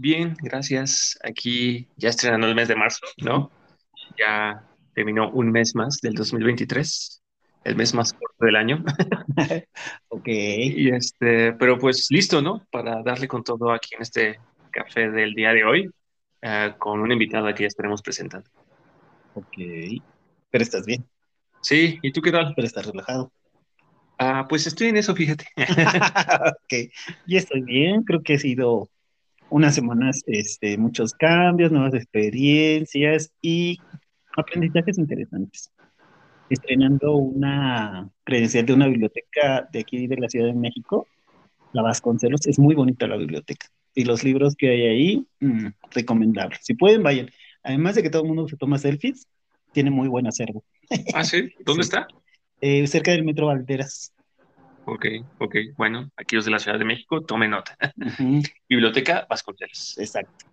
Bien, gracias. Aquí ya estrenando el mes de marzo, ¿no? Ya terminó un mes más del 2023, el mes más corto del año. ok. Y este, pero pues listo, ¿no? Para darle con todo aquí en este café del día de hoy, eh, con una invitada que ya estaremos presentando. Ok. Pero estás bien. Sí, ¿y tú qué tal? Pero estás relajado. Ah, pues estoy en eso, fíjate. ok, ya estoy bien, creo que he sido unas semanas, este, muchos cambios, nuevas experiencias y aprendizajes interesantes. Estrenando una credencial de una biblioteca de aquí de la Ciudad de México, la Vasconcelos, es muy bonita la biblioteca. Y los libros que hay ahí, mmm, recomendables. Si pueden, vayan. Además de que todo el mundo se toma selfies, tiene muy buen acervo. ¿Ah, sí? ¿Dónde Sí. está? Eh, cerca del Metro Valderas. Ok, ok. Bueno, aquí los de la Ciudad de México, tomen nota. Ujú, Biblioteca Vasconcelos. Exacto.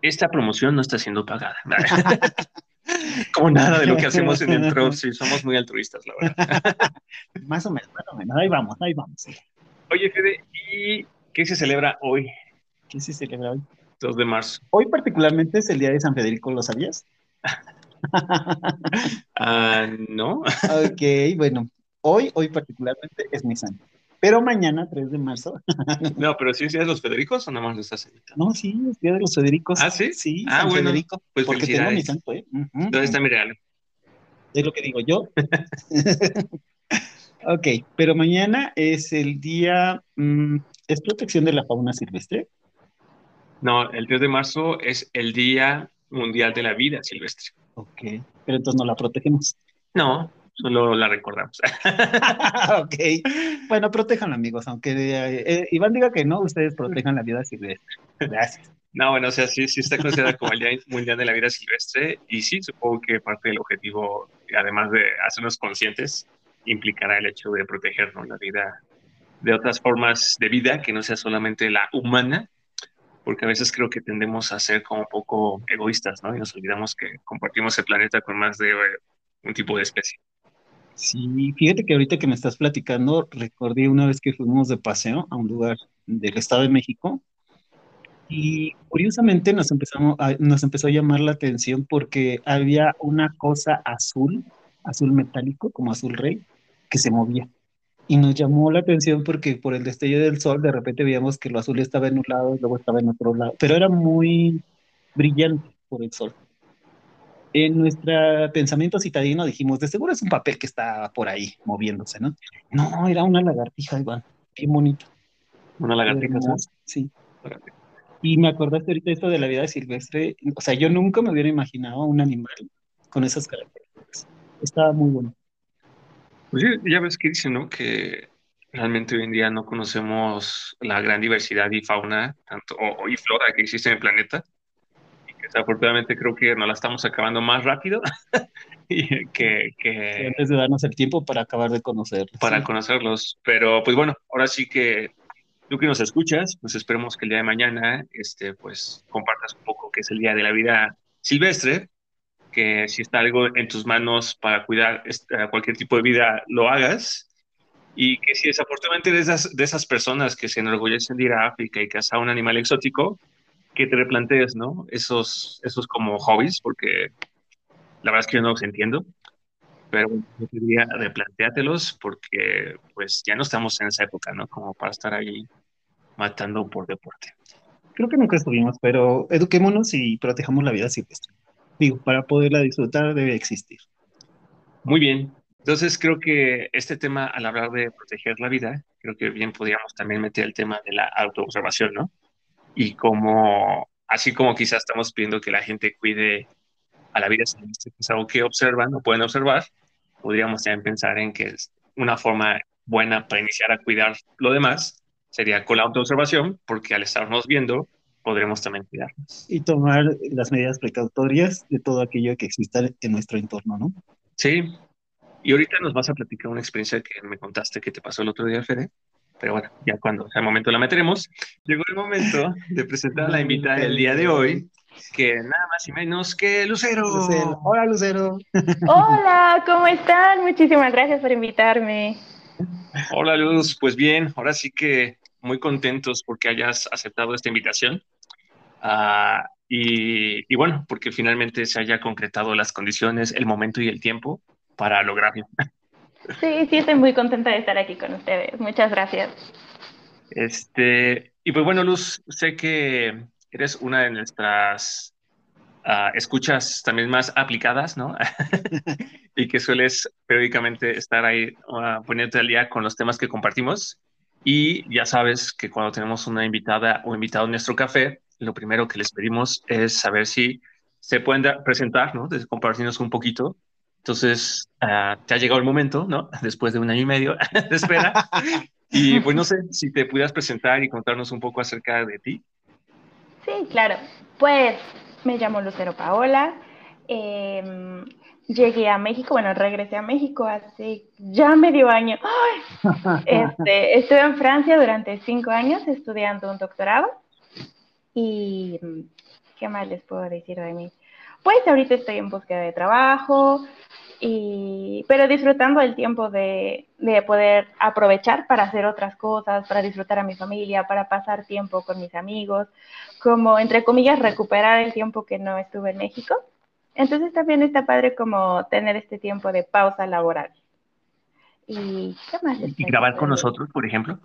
Esta promoción no está siendo pagada. Como nada de lo que hacemos en Intro, sí, somos muy altruistas, la verdad. Más o menos, más o menos. Ahí vamos, ahí vamos. Oye, Fede, ¿y qué se celebra hoy, ¿Qué se celebra hoy? 2 de marzo? Hoy particularmente es el día de San Federico, ¿lo sabías? Ah, ¿no? Ok, bueno, hoy, hoy particularmente es mi santo. Pero mañana, 3 de marzo, No, pero sí es Día de los Federicos o nada más lo estás invitando? no, sí, es día de los Federicos. ¿Ah, sí? Sí, Ah, San bueno, Federico, pues porque tengo mi santo, ¿eh? Ujú. ¿Dónde está mi regalo? Es lo que digo yo. Ok, pero mañana es el día, mm, es protección de la fauna silvestre. No, el 3 de marzo es el Día Mundial de la Vida Silvestre. Ok, pero entonces no la protegemos. No, solo la recordamos. Ok, bueno, protejan amigos, aunque eh, Iván diga que no, ustedes protejan la vida silvestre. Gracias. No, bueno, o sea, sí, sí está considerada como el Día Mundial de la Vida Silvestre y sí, supongo que parte del objetivo, además de hacernos conscientes, implicará el hecho de proteger ¿no? la vida de otras formas de vida que no sea solamente la humana, porque a veces creo que tendemos a ser como un poco egoístas, ¿no? Y nos olvidamos que compartimos el planeta con más de eh, un tipo de especie. Sí, fíjate que ahorita que me estás platicando, recordé una vez que fuimos de paseo a un lugar del Estado de México y curiosamente nos empezamos a- nos empezó a llamar la atención porque había una cosa azul, azul metálico, como azul rey, que se movía. Y nos llamó la atención porque por el destello del sol de repente veíamos que lo azul estaba en un lado y luego estaba en otro lado, pero era muy brillante por el sol. En nuestro pensamiento citadino dijimos, de seguro es un papel que está por ahí moviéndose, ¿no? No, era una lagartija, Iván, bien bonita. Una lagartija Sí. Y me acordaste ahorita esto de la vida silvestre. O sea, yo nunca me hubiera imaginado un animal con esas características. Estaba muy bueno. Pues ya ves que dicen, ¿no? Que realmente hoy en día no conocemos la gran diversidad y fauna tanto, o, y flora que existe en el planeta. Que desafortunadamente creo que nos la estamos acabando más rápido que, que Antes de darnos el tiempo para acabar de conocer. para Sí. conocerlos. Pero pues bueno, ahora sí que tú que nos escuchas, pues esperemos que el día de mañana, este, pues compartas un poco qué es el Día de la Vida Silvestre, que si está algo en tus manos para cuidar cualquier tipo de vida, lo hagas. Y que si desafortunadamente eres de esas, de esas personas que se enorgullecen de ir a África y cazar un animal exótico, que te replantees, ¿no? Esos, esos como hobbies, porque la verdad es que yo no los entiendo. Pero yo diría replantéatelos porque pues ya no estamos en esa época, ¿no? Como para estar ahí matando por deporte. Creo que nunca estuvimos, pero eduquémonos y protejamos la vida silvestre. Digo, para poderla disfrutar debe existir. Muy bien. Entonces creo que este tema, al hablar de proteger la vida, creo que bien podríamos también meter el tema de la autoobservación, ¿no? Y como, así como quizás estamos pidiendo que la gente cuide a la vida silvestre, que es algo que observan o pueden observar, podríamos también pensar en que es una forma buena para iniciar a cuidar lo demás sería con la autoobservación, porque al estarnos viendo, podremos también cuidarnos. Y tomar las medidas precautorias de todo aquello que exista en nuestro entorno, ¿no? Sí. Y ahorita nos vas a platicar una experiencia que me contaste que te pasó el otro día, Fede. Pero bueno, ya cuando sea el momento la meteremos. Llegó el momento de presentar a la invitada del día de hoy, que nada más y menos que Lucero. Lucero. Hola, Lucero. Hola, ¿cómo están? Muchísimas gracias por invitarme. Hola, Luz. Pues bien, ahora sí que muy contentos porque hayas aceptado esta invitación. Ah, y, y, bueno, porque finalmente se haya concretado las condiciones, el momento y el tiempo para lograrlo. Sí, sí, estoy muy contenta de estar aquí con ustedes. Muchas gracias. Este, y pues bueno, Luz, sé que eres una de nuestras uh, escuchas también más aplicadas, ¿no? y que sueles periódicamente estar ahí uh, poniéndote al día con los temas que compartimos. Y ya sabes que cuando tenemos una invitada o invitado en nuestro café, lo primero que les pedimos es saber si se pueden presentar, ¿no? Compartirnos un poquito entonces, uh, te ha llegado el momento, ¿no? Después de un año y medio de espera. y pues no sé si te pudieras presentar y contarnos un poco acerca de ti. Sí, claro. Pues me llamo Lucero Paola. Eh, llegué a México, bueno, regresé a México hace ya medio año. Este, estuve en Francia durante cinco años estudiando un doctorado. Y, ¿qué más les puedo decir de mí? Pues ahorita estoy en búsqueda de trabajo, y, pero disfrutando el tiempo de, de, poder aprovechar para hacer otras cosas, para disfrutar a mi familia, para pasar tiempo con mis amigos, como entre comillas recuperar el tiempo que no estuve en México. Entonces también está padre como tener este tiempo de pausa laboral. ¿Y qué más? ¿Y grabar con nosotros, por ejemplo?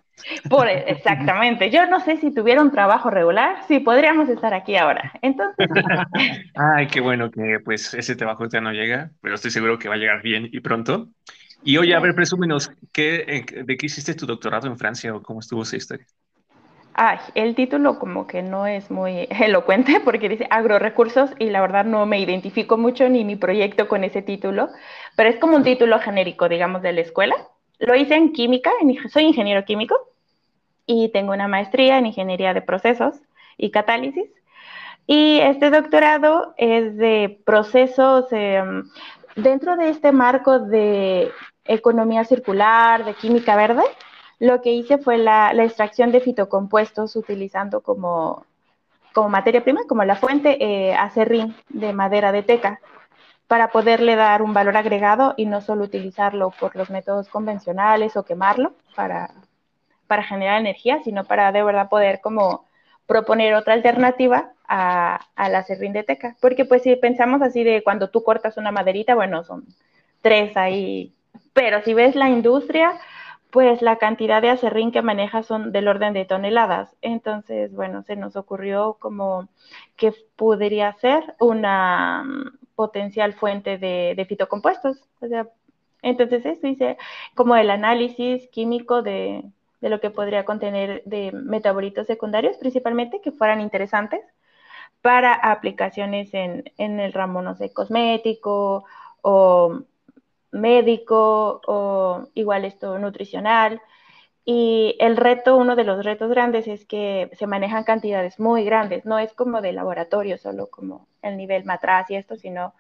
Por, exactamente. Yo no sé si tuviera un trabajo regular, sí, podríamos estar aquí ahora. Entonces. Ay, qué bueno que pues ese trabajo ya no llega, pero estoy seguro que va a llegar bien y pronto. Y oye, a ver, presúmenos, ¿qué, ¿de qué hiciste tu doctorado en Francia o cómo estuvo esa historia? Ay, el título como que no es muy elocuente porque dice agrorecursos y la verdad no me identifico mucho ni mi proyecto con ese título, pero es como un título genérico, digamos, de la escuela. Lo hice en química, soy ingeniero químico y tengo una maestría en ingeniería de procesos y catálisis. Y este doctorado es de procesos eh, dentro de este marco de economía circular, de química verde lo que hice fue la, extracción de fitocompuestos utilizando como, como materia prima, como la fuente, eh, acerrín de madera de teca, para poderle dar un valor agregado y no solo utilizarlo por los métodos convencionales o quemarlo para, para generar energía, sino para de verdad poder como proponer otra alternativa a, a la acerrín de teca. Porque pues si pensamos así de cuando tú cortas una maderita, bueno, son tres ahí, pero si ves la industria, pues la cantidad de acerrín que maneja son del orden de toneladas. Entonces, bueno, se nos ocurrió como que podría ser una potencial fuente de, fitocompuestos. Entonces eso hice como el análisis químico de, de lo que podría contener de metabolitos secundarios, principalmente que fueran interesantes para aplicaciones en, en el ramo, no sé, cosmético o médico o igual esto nutricional. Y el reto, uno de los retos grandes es que se manejan cantidades muy grandes, no es como de laboratorio, solo como el nivel matraz y esto, sino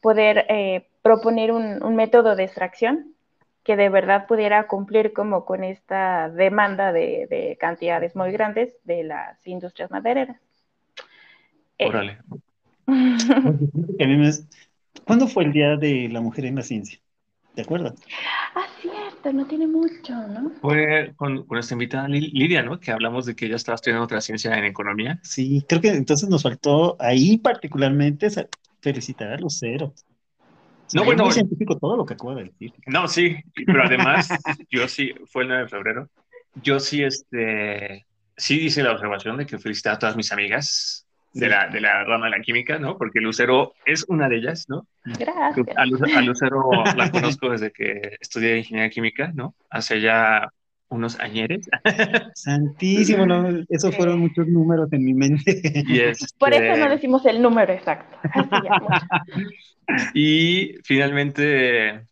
poder eh, proponer un, método de extracción que de verdad pudiera cumplir como con esta demanda de, cantidades muy grandes de las industrias madereras. Órale. ¿Cuándo fue el Día de la Mujer en la Ciencia? ¿Te acuerdas? Ah, cierto, no tiene mucho, ¿no? Fue con, con nuestra invitada Lidia, ¿no? Que hablamos de que ella estaba estudiando otra ciencia en economía. Sí, creo que entonces nos faltó ahí particularmente felicitar a Lucero. No, bueno. Muy científico todo lo que acaba de decir. No, sí, pero además, yo sí, fue el 9 de febrero. Yo sí, este, sí hice la observación de que felicitar a todas mis amigas de la, de la rama de la química, ¿no? Porque Lucero es una de ellas, ¿no? Gracias. A, Lucero la conozco desde que estudié ingeniería química, ¿no? Hace ya unos añeres. Santísimo, ¿no? Esos fueron muchos números en mi mente. Por eso no este decimos el número exacto. y finalmente,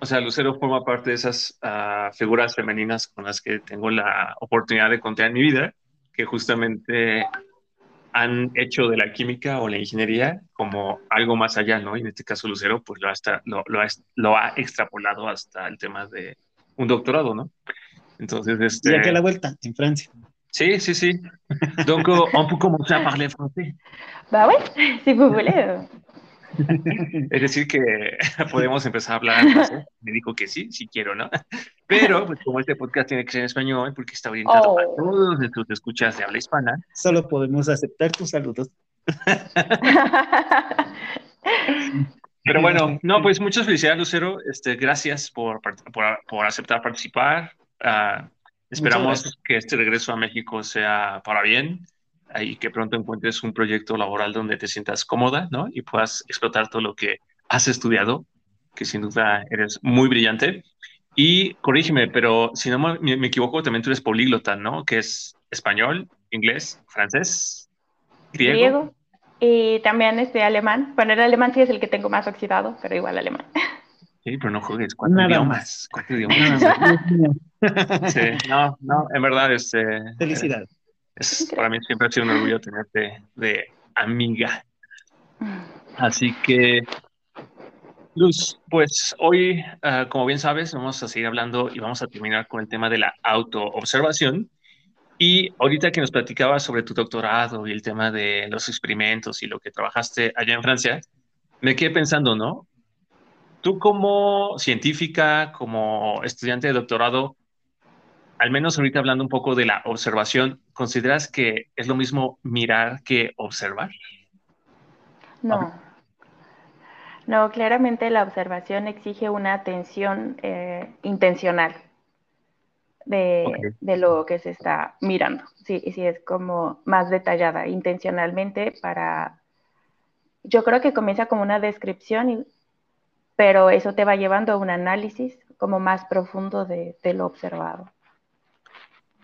o sea, Lucero forma parte de esas uh, figuras femeninas con las que tengo la oportunidad de contar en mi vida, que justamente han hecho de la química o la ingeniería como algo más allá, ¿no? Y en este caso Lucero, pues lo, hasta, lo, lo, ha, lo ha extrapolado hasta el tema de un doctorado, ¿no? Entonces, este... Y aquí a la vuelta, en Francia. Sí, sí, sí. Donc, on peut commencer à parler français. Bah oui, si vous voulez. Es decir, que podemos empezar a hablar francés. Me dijo que sí, sí quiero, ¿no? Pero, pues, como este podcast tiene que ser en español, porque está orientado oh. a todos tus escuchas de habla hispana. Solo podemos aceptar tus saludos. Pero bueno, no, pues muchas felicidades, Lucero. Este, gracias por, por, por aceptar participar. Uh, esperamos que este regreso a México sea para bien y que pronto encuentres un proyecto laboral donde te sientas cómoda, ¿no? Y puedas explotar todo lo que has estudiado, que sin duda eres muy brillante. Y corrígeme, pero si no me, me equivoco, también tú eres políglota, ¿no? Que es español, inglés, francés, griego. griego. Y también este alemán. Bueno, el alemán sí es el que tengo más oxidado, pero igual alemán. Sí, pero no juegues cuatro idiomas. Cuatro idiomas. sí, no, no, en verdad, este. Felicidades. Es, para mí siempre ha sido un orgullo tenerte de amiga. Así que, Luz, pues hoy, ah, como bien sabes, vamos a seguir hablando y vamos a terminar con el tema de la autoobservación. Y ahorita que nos platicabas sobre tu doctorado y el tema de los experimentos y lo que trabajaste allá en Francia, me quedé pensando, ¿no? Tú como científica, como estudiante de doctorado, al menos ahorita hablando un poco de la observación, ¿consideras que es lo mismo mirar que observar? No. No, claramente la observación exige una atención eh, intencional de, de, lo que se está mirando. Sí, sí, es como más detallada intencionalmente para... Yo creo que comienza como una descripción, pero eso te va llevando a un análisis como más profundo de, de lo observado.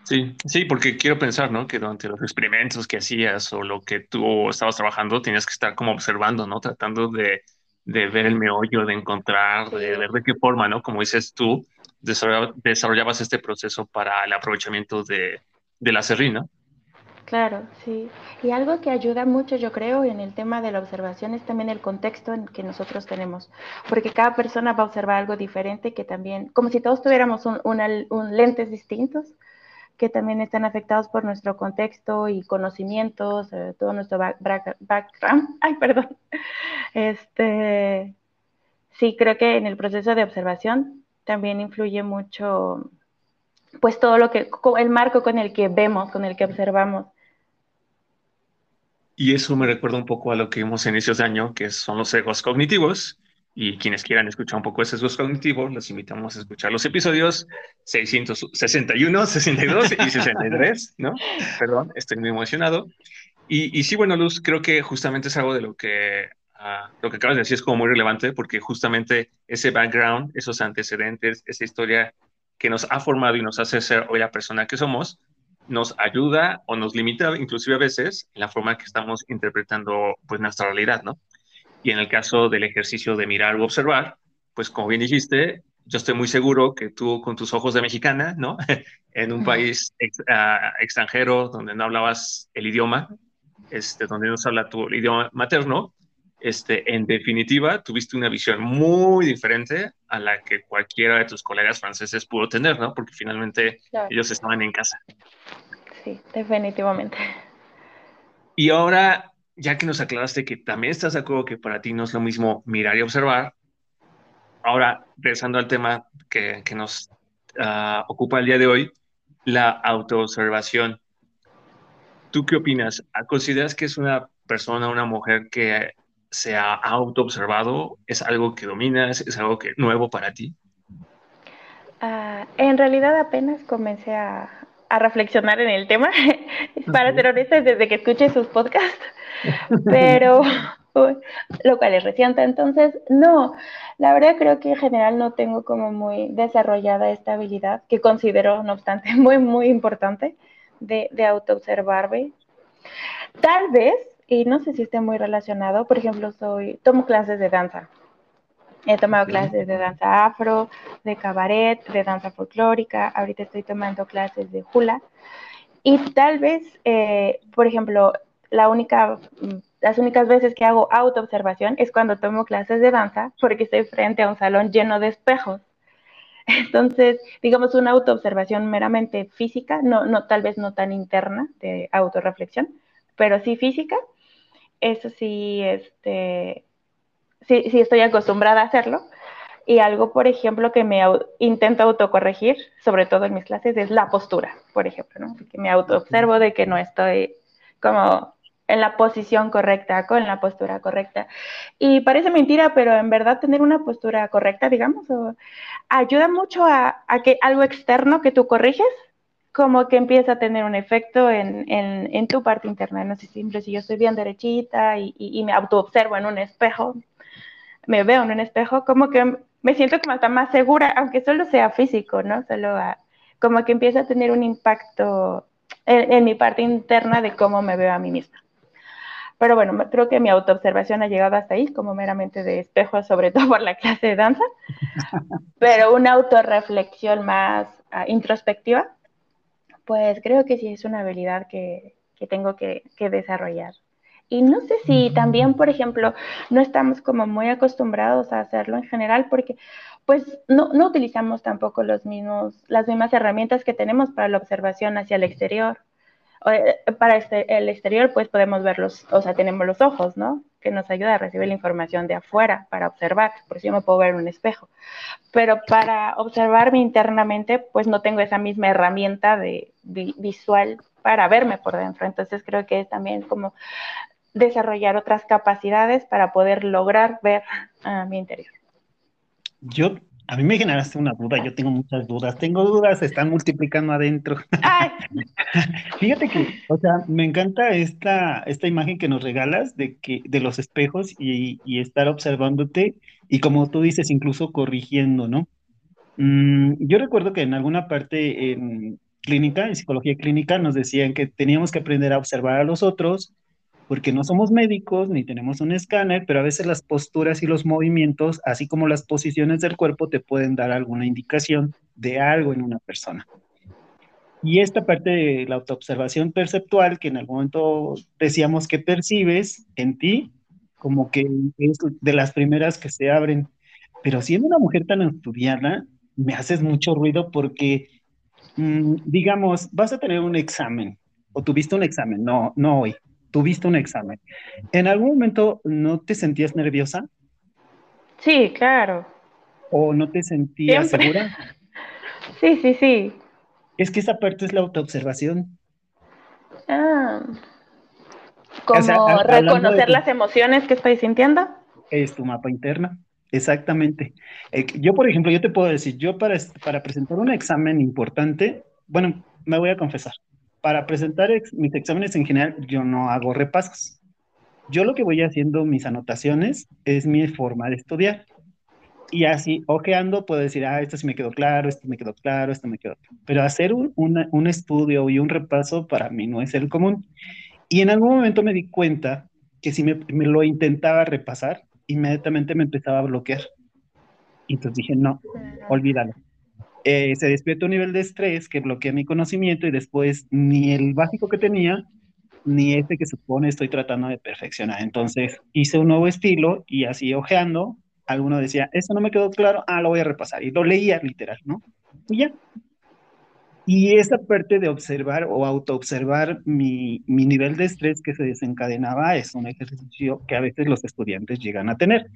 Sí, sí, porque quiero pensar, ¿no? Que durante los experimentos que hacías o lo que tú estabas trabajando, tenías que estar como observando, ¿no? Tratando de, de ver el meollo, de encontrar, de ver de qué forma, ¿no? Como dices tú, desarrollabas este proceso para el aprovechamiento de, de la serrina. Claro, sí. Y algo que ayuda mucho, yo creo, en el tema de la observación es también el contexto en que nosotros tenemos, porque cada persona va a observar algo diferente que también, como si todos tuviéramos un, un lentes distintos, que también están afectados por nuestro contexto y conocimientos, eh, todo nuestro background. Ay, perdón. Este, sí, creo que en el proceso de observación también influye mucho, pues todo lo que, el marco con el que vemos, con el que observamos. Y eso me recuerda un poco a lo que vimos a inicios de año, que son los egos cognitivos, y quienes quieran escuchar un poco de sesgos cognitivos, los invitamos a escuchar los episodios 661, 62 y 63, ¿no? Perdón, estoy muy emocionado. Y, y, sí, bueno, Luz, creo que justamente es algo de lo que, uh, lo que acabas de decir es como muy relevante, porque justamente ese background, esos antecedentes, esa historia que nos ha formado y nos hace ser hoy la persona que somos, nos ayuda o nos limita inclusive a veces en la forma que estamos interpretando pues nuestra realidad, ¿no? Y en el caso del ejercicio de mirar o observar, pues como bien dijiste, yo estoy muy seguro que tú con tus ojos de mexicana, ¿no? en un país ah, extranjero donde no hablabas el idioma, este, donde no se habla tu idioma materno, este, en definitiva, tuviste una visión muy diferente a la que cualquiera de tus colegas franceses pudo tener, ¿no? Porque finalmente ellos estaban en casa. Sí, definitivamente. Y ahora, ya que nos aclaraste que también estás de acuerdo que para ti no es lo mismo mirar y observar, ahora, regresando al tema que, que nos uh, ocupa el día de hoy, la autoobservación. ¿Tú qué opinas? ¿Consideras que es una persona, una mujer que se ha autoobservado? ¿Es algo que dominas? ¿Es algo que nuevo para ti? Uh, en realidad apenas comencé a, a reflexionar en el tema. para ser honesta, desde que escuché sus podcasts pero lo cual es reciente. Entonces, no, la verdad creo que en general no tengo como muy desarrollada esta habilidad, que considero, no obstante, muy, muy importante de, de autoobservarme. Tal vez, y no sé si esté muy relacionado, por ejemplo, soy, tomo clases de danza. He tomado clases de danza afro, de cabaret, de danza folclórica, ahorita estoy tomando clases de hula. Y tal vez, eh, por ejemplo, la única, las únicas veces que hago autoobservación es cuando tomo clases de danza, porque estoy frente a un salón lleno de espejos. Entonces, digamos, una autoobservación meramente física, no, no, tal vez no tan interna de autorreflexión, pero sí física, eso sí, este, sí, sí estoy acostumbrada a hacerlo. Y algo, por ejemplo, que me intento autocorregir, sobre todo en mis clases, es la postura, por ejemplo, ¿no? Que me autoobservo de que no estoy como en la posición correcta, con la postura correcta. Y parece mentira, pero en verdad tener una postura correcta, digamos, ayuda mucho a, que algo externo que tú corriges, como que empieza a tener un efecto en, tu parte interna. No sé, siempre si yo estoy bien derechita y, y, y me autoobservo en un espejo, me veo en un espejo, como que me siento como hasta más segura, aunque solo sea físico, ¿no? Solo como que empieza a tener un impacto en, mi parte interna de cómo me veo a mí misma. Pero bueno, creo que mi autoobservación ha llegado hasta ahí, como meramente de espejo, sobre todo por la clase de danza, pero una autorreflexión más ah, introspectiva, pues creo que sí es una habilidad que, tengo que, que desarrollar. Y no sé si también, por ejemplo, no estamos como muy acostumbrados a hacerlo en general porque pues no, no utilizamos tampoco los mismos, las mismas herramientas que tenemos para la observación hacia el exterior. Eh, para este, el exterior pues podemos verlos, o sea, tenemos los ojos, ¿no? Que nos ayuda a recibir la información de afuera para observar, por si yo me puedo ver en un espejo. Pero para observarme internamente pues no tengo esa misma herramienta de, visual para verme por dentro. Entonces creo que es también como desarrollar otras capacidades para poder lograr ver a mi interior. Yo, a mí me generaste una duda, yo tengo muchas dudas, tengo dudas, se están multiplicando adentro. Fíjate que, o sea, me encanta esta, esta imagen que nos regalas de, que, de los espejos y, y estar observándote y como tú dices, incluso corrigiendo, ¿no? Mm, yo recuerdo que en alguna parte en clínica, en psicología clínica, nos decían que teníamos que aprender a observar a los otros porque no somos médicos ni tenemos un escáner, pero a veces las posturas y los movimientos, así como las posiciones del cuerpo, te pueden dar alguna indicación de algo en una persona. Y esta parte de la autoobservación perceptual, que en algún momento decíamos que percibes en ti, como que es de las primeras que se abren. Pero siendo una mujer tan estudiada, me haces mucho ruido porque, mm, digamos, vas a tener un examen o tuviste un examen, no, no hoy, tuviste un examen. ¿En algún momento no te sentías nerviosa? Sí, claro. ¿O no te sentías segura? Sí, sí, sí. Es que esa parte es la autoobservación. Ah. Como reconocer las emociones que estoy sintiendo. Es tu mapa interno. Exactamente. Eh, yo, por ejemplo, yo te puedo decir, yo para, para presentar un examen importante, bueno, me voy a confesar, para presentar mis exámenes en general, yo no hago repasos. Yo lo que voy haciendo, mis anotaciones, es mi forma de estudiar. Y así, ojeando, puedo decir, ah, esto sí me quedó claro, esto me quedó claro, esto me quedó claro. Pero hacer un, un estudio y un repaso para mí no es el común. Y en algún momento me di cuenta que si me, me lo intentaba repasar, inmediatamente me empezaba a bloquear. Y entonces dije, no, olvídalo. Eh, se despierta un nivel de estrés que bloquea mi conocimiento y después ni el básico que tenía, ni este que supone estoy tratando de perfeccionar. Entonces hice un nuevo estilo y así ojeando, alguno decía, eso no me quedó claro, ah, lo voy a repasar. Y lo leía literal, ¿no? Y ya. Y esa parte de observar o autoobservar mi, mi nivel de estrés que se desencadenaba es un ejercicio que a veces los estudiantes llegan a tener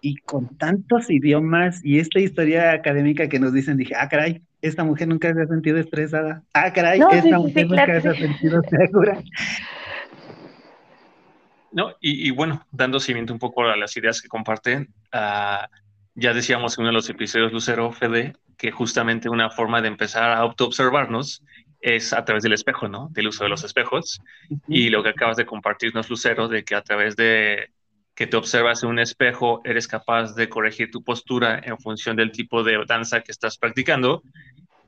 y con tantos idiomas y esta historia académica que nos dicen, dije, ah, caray, esta mujer nunca se ha sentido estresada. Ah, caray, esta mujer nunca se ha sentido segura. No, y, bueno, dando seguimiento un poco a las ideas que comparten, uh, ya decíamos en uno de los episodios, Lucero, Fede, que justamente una forma de empezar a autoobservarnos es a través del espejo, ¿no? Del uso de los espejos. Y lo que acabas de compartirnos, Lucero, de que a través de que te observas en un espejo, eres capaz de corregir tu postura en función del tipo de danza que estás practicando,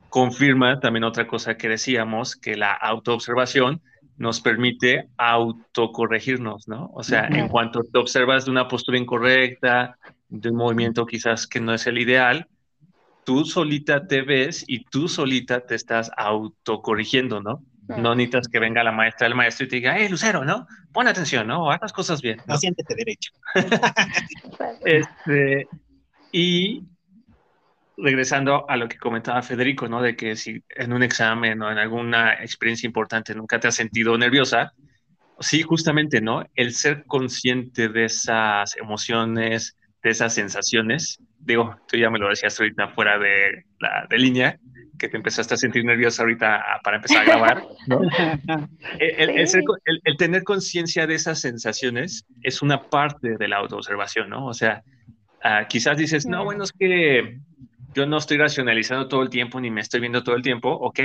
confirma también otra cosa que decíamos, que la autoobservación nos permite autocorregirnos, ¿no? O sea, en cuanto te observas de una postura incorrecta, de un movimiento quizás que no es el ideal, tú solita te ves y tú solita te estás autocorrigiendo, ¿no? Mm. No necesitas que venga la maestra, el maestro y te diga, hey, Lucero, ¿no? Pon atención, ¿no? Haz las cosas bien. No, siéntete derecho. este, y regresando a lo que comentaba Federico, ¿no? De que si en un examen o en alguna experiencia importante nunca te has sentido nerviosa, sí, justamente, ¿no? El ser consciente de esas emociones, de esas sensaciones, digo, tú ya me lo decías ahorita fuera de la de línea, que te empezaste a sentir nerviosa ahorita para empezar a grabar, ¿no? el, tener conciencia de esas sensaciones es una parte de la autoobservación, ¿no? O sea, ah, quizás dices, no, bueno, es que yo no estoy racionalizando todo el tiempo ni me estoy viendo todo el tiempo, ok,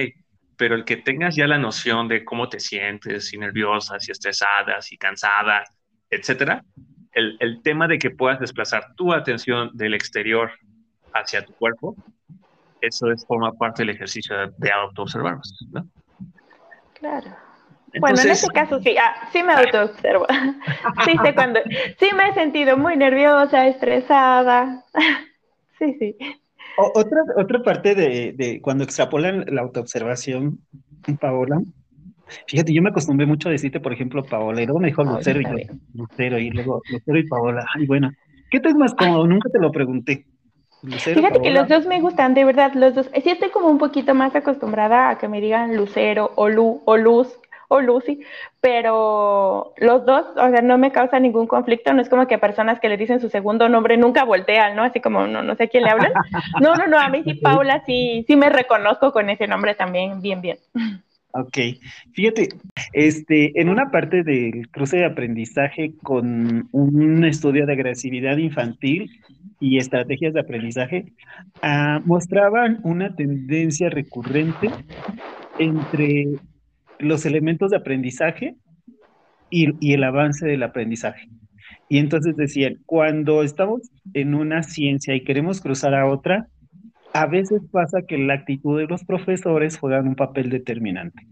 pero el que tengas ya la noción de cómo te sientes, si nerviosa, si estresada, si cansada, etcétera, el, el tema de que puedas desplazar tu atención del exterior hacia tu cuerpo, eso es, forma parte del ejercicio de autoobservarnos, ¿no? Claro. bueno, en este caso sí, ah, sí me autoobservo. sí sé cuando, sí me he sentido muy nerviosa, estresada. sí, sí otra, otra parte de, de, cuando extrapolan la autoobservación, Paola, fíjate, yo me acostumbré mucho a decirte, por ejemplo, Paola, y luego me dijo Lucero y yo, Lucero, y luego Lucero y Paola. Ay, bueno, ¿qué te es más cómodo? Nunca te lo pregunté. Fíjate que los dos me gustan, de verdad, los dos. Sí estoy como un poquito más acostumbrada a que me digan Lucero o Lu o Luz o Lucy, pero los dos, o sea, no me causa ningún conflicto, no es como que personas que le dicen su segundo nombre nunca voltean, ¿no? Así como, no, no sé a quién le hablan. No, no, no, a mí sí, Paula, sí, sí me reconozco con ese nombre también, bien, bien. Ok, fíjate, este, en una parte del cruce de aprendizaje con un estudio de agresividad infantil y estrategias de aprendizaje, ah, mostraban una tendencia recurrente entre los elementos de aprendizaje y, el avance del aprendizaje. Y entonces decían, cuando estamos en una ciencia y queremos cruzar a otra, a veces pasa que la actitud de los profesores juega un papel determinante.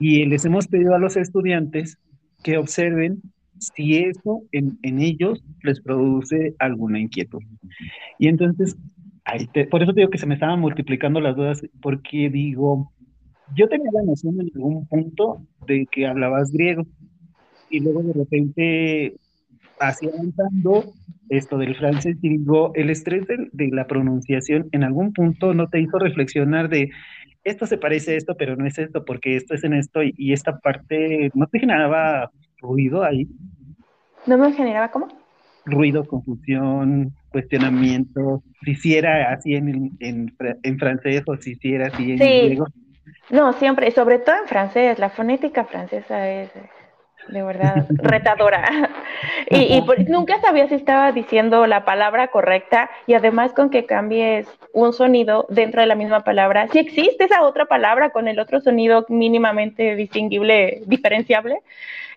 Y les hemos pedido a los estudiantes que observen si eso en, ellos les produce alguna inquietud. Y entonces, por eso digo que se me estaban multiplicando las dudas, porque digo, yo tenía la noción en algún punto de que hablabas griego y luego de repente, así avanzando, esto del francés, y digo, el estrés de, la pronunciación en algún punto no te hizo reflexionar de esto se parece a esto, pero no es esto, porque esto es en esto y, esta parte no te generaba ruido ahí. ¿No me generaba cómo? Ruido, confusión, cuestionamiento, si hiciera así en, en, en francés o si hiciera así en griego. No, siempre, sobre todo en francés, la fonética francesa es de verdad retadora. y, nunca sabía si estaba diciendo la palabra correcta y además con que cambies un sonido dentro de la misma palabra, si existe esa otra palabra con el otro sonido mínimamente distinguible, diferenciable.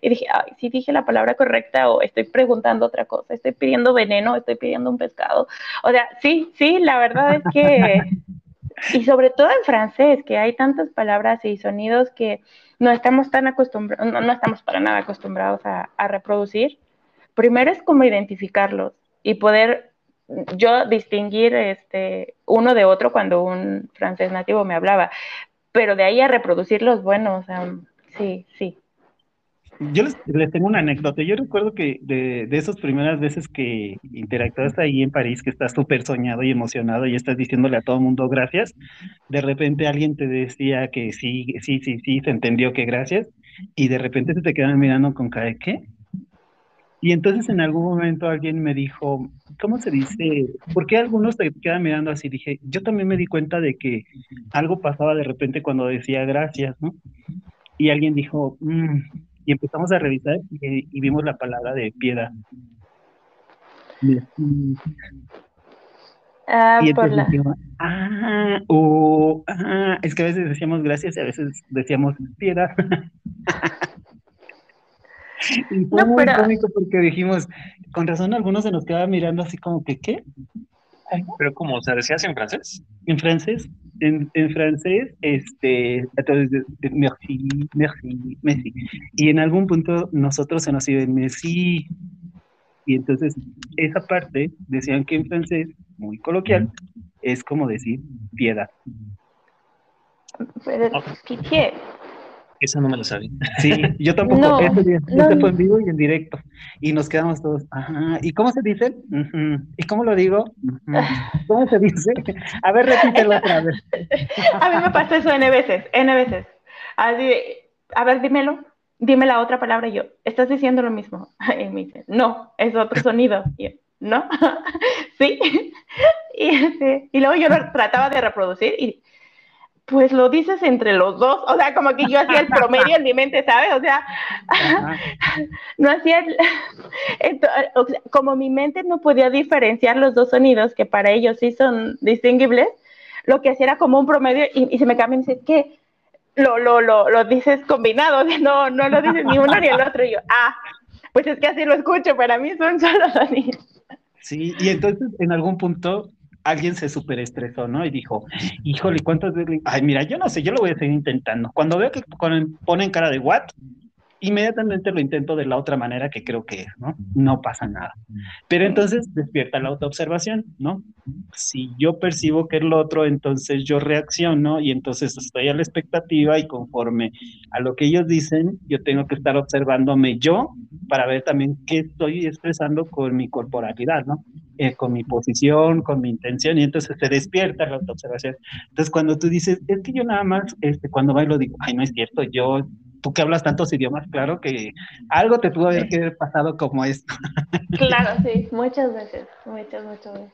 Y dije, ay, si dije la palabra correcta o estoy preguntando otra cosa, estoy pidiendo veneno, estoy pidiendo un pescado. O sea, sí, sí, la verdad es que y sobre todo en francés, que hay tantas palabras y sonidos que no estamos tan acostumbrados, no, estamos para nada acostumbrados a, reproducir. Primero es como identificarlos y poder yo distinguir este, uno de otro cuando un francés nativo me hablaba, pero de ahí a reproducirlos, bueno, o sea, sí, sí, yo les, tengo una anécdota. Yo recuerdo que de, de esas primeras veces que interactuaste ahí en París, que estás súper soñado y emocionado y estás diciéndole a todo el mundo gracias, de repente alguien te decía que sí, sí, sí, sí, se entendió que gracias, y de repente se te quedan mirando con cara de qué. Y entonces en algún momento alguien me dijo, ¿cómo se dice? ¿Por qué algunos te quedan mirando así? Dije, yo también me di cuenta de que algo pasaba de repente cuando decía gracias, ¿no? Y alguien dijo, mmm, y empezamos a revisar y, vimos la palabra de piedad. Ah, y por la... ah, o, ah, es que a veces decíamos gracias y a veces decíamos piedad. y fue muy cómico porque dijimos, con razón algunos se nos quedaban mirando así como que, ¿qué? Pero como, o sea, ¿decías en francés? En francés, en, en francés, este, entonces, merci, merci, merci. Y en algún punto nosotros se nos iba merci. Y entonces, esa parte, decían que en francés, muy coloquial, es como decir piedad. Pero, pitié. Esa no me la sabía. Sí, yo tampoco. No, este, fue en vivo y en directo. Y nos quedamos todos, ajá. ¿Y cómo se dice? ¿Y cómo lo digo? ¿Cómo se dice? A ver, repítelo otra vez. A mí me pasa eso N veces, N veces. Así, a ver, dímelo, dime la otra palabra. Y yo, estás diciendo lo mismo. Y me dice, no, es otro sonido. Y yo, ¿no? sí. Y, este, y luego yo lo trataba de reproducir y pues lo dices entre los dos, o sea, como que yo hacía el promedio en mi mente, ¿sabes? O sea, no hacía, como mi mente no podía diferenciar los dos sonidos, que para ellos sí son distinguibles, lo que hacía era como un promedio y, se me cambia y me dice, ¿qué? Lo, lo, lo, lo dices combinado, no, no lo dices ni uno ni el otro, y yo, ah, pues es que así lo escucho, para mí son solo sonidos. Sí, y entonces en algún punto alguien se superestresó, ¿no? Y dijo, híjole, ¿cuántas veces? Ay, mira, yo no sé, yo lo voy a seguir intentando. Cuando veo que ponen cara de what, inmediatamente lo intento de la otra manera que creo que es, ¿no? No pasa nada. Pero entonces despierta la autoobservación, ¿no? Si yo percibo que es lo otro, entonces yo reacciono y entonces estoy a la expectativa y conforme a lo que ellos dicen, yo tengo que estar observándome yo para ver también qué estoy expresando con mi corporalidad, ¿no? Eh, con mi posición, con mi intención, y entonces se despierta la autoobservación. Entonces, cuando tú dices, es que yo nada más, este, cuando bailo digo, ay, no es cierto, yo tú que hablas tantos idiomas, claro que algo te pudo haber pasado como esto. Claro, sí, muchas veces, muchas, muchas veces.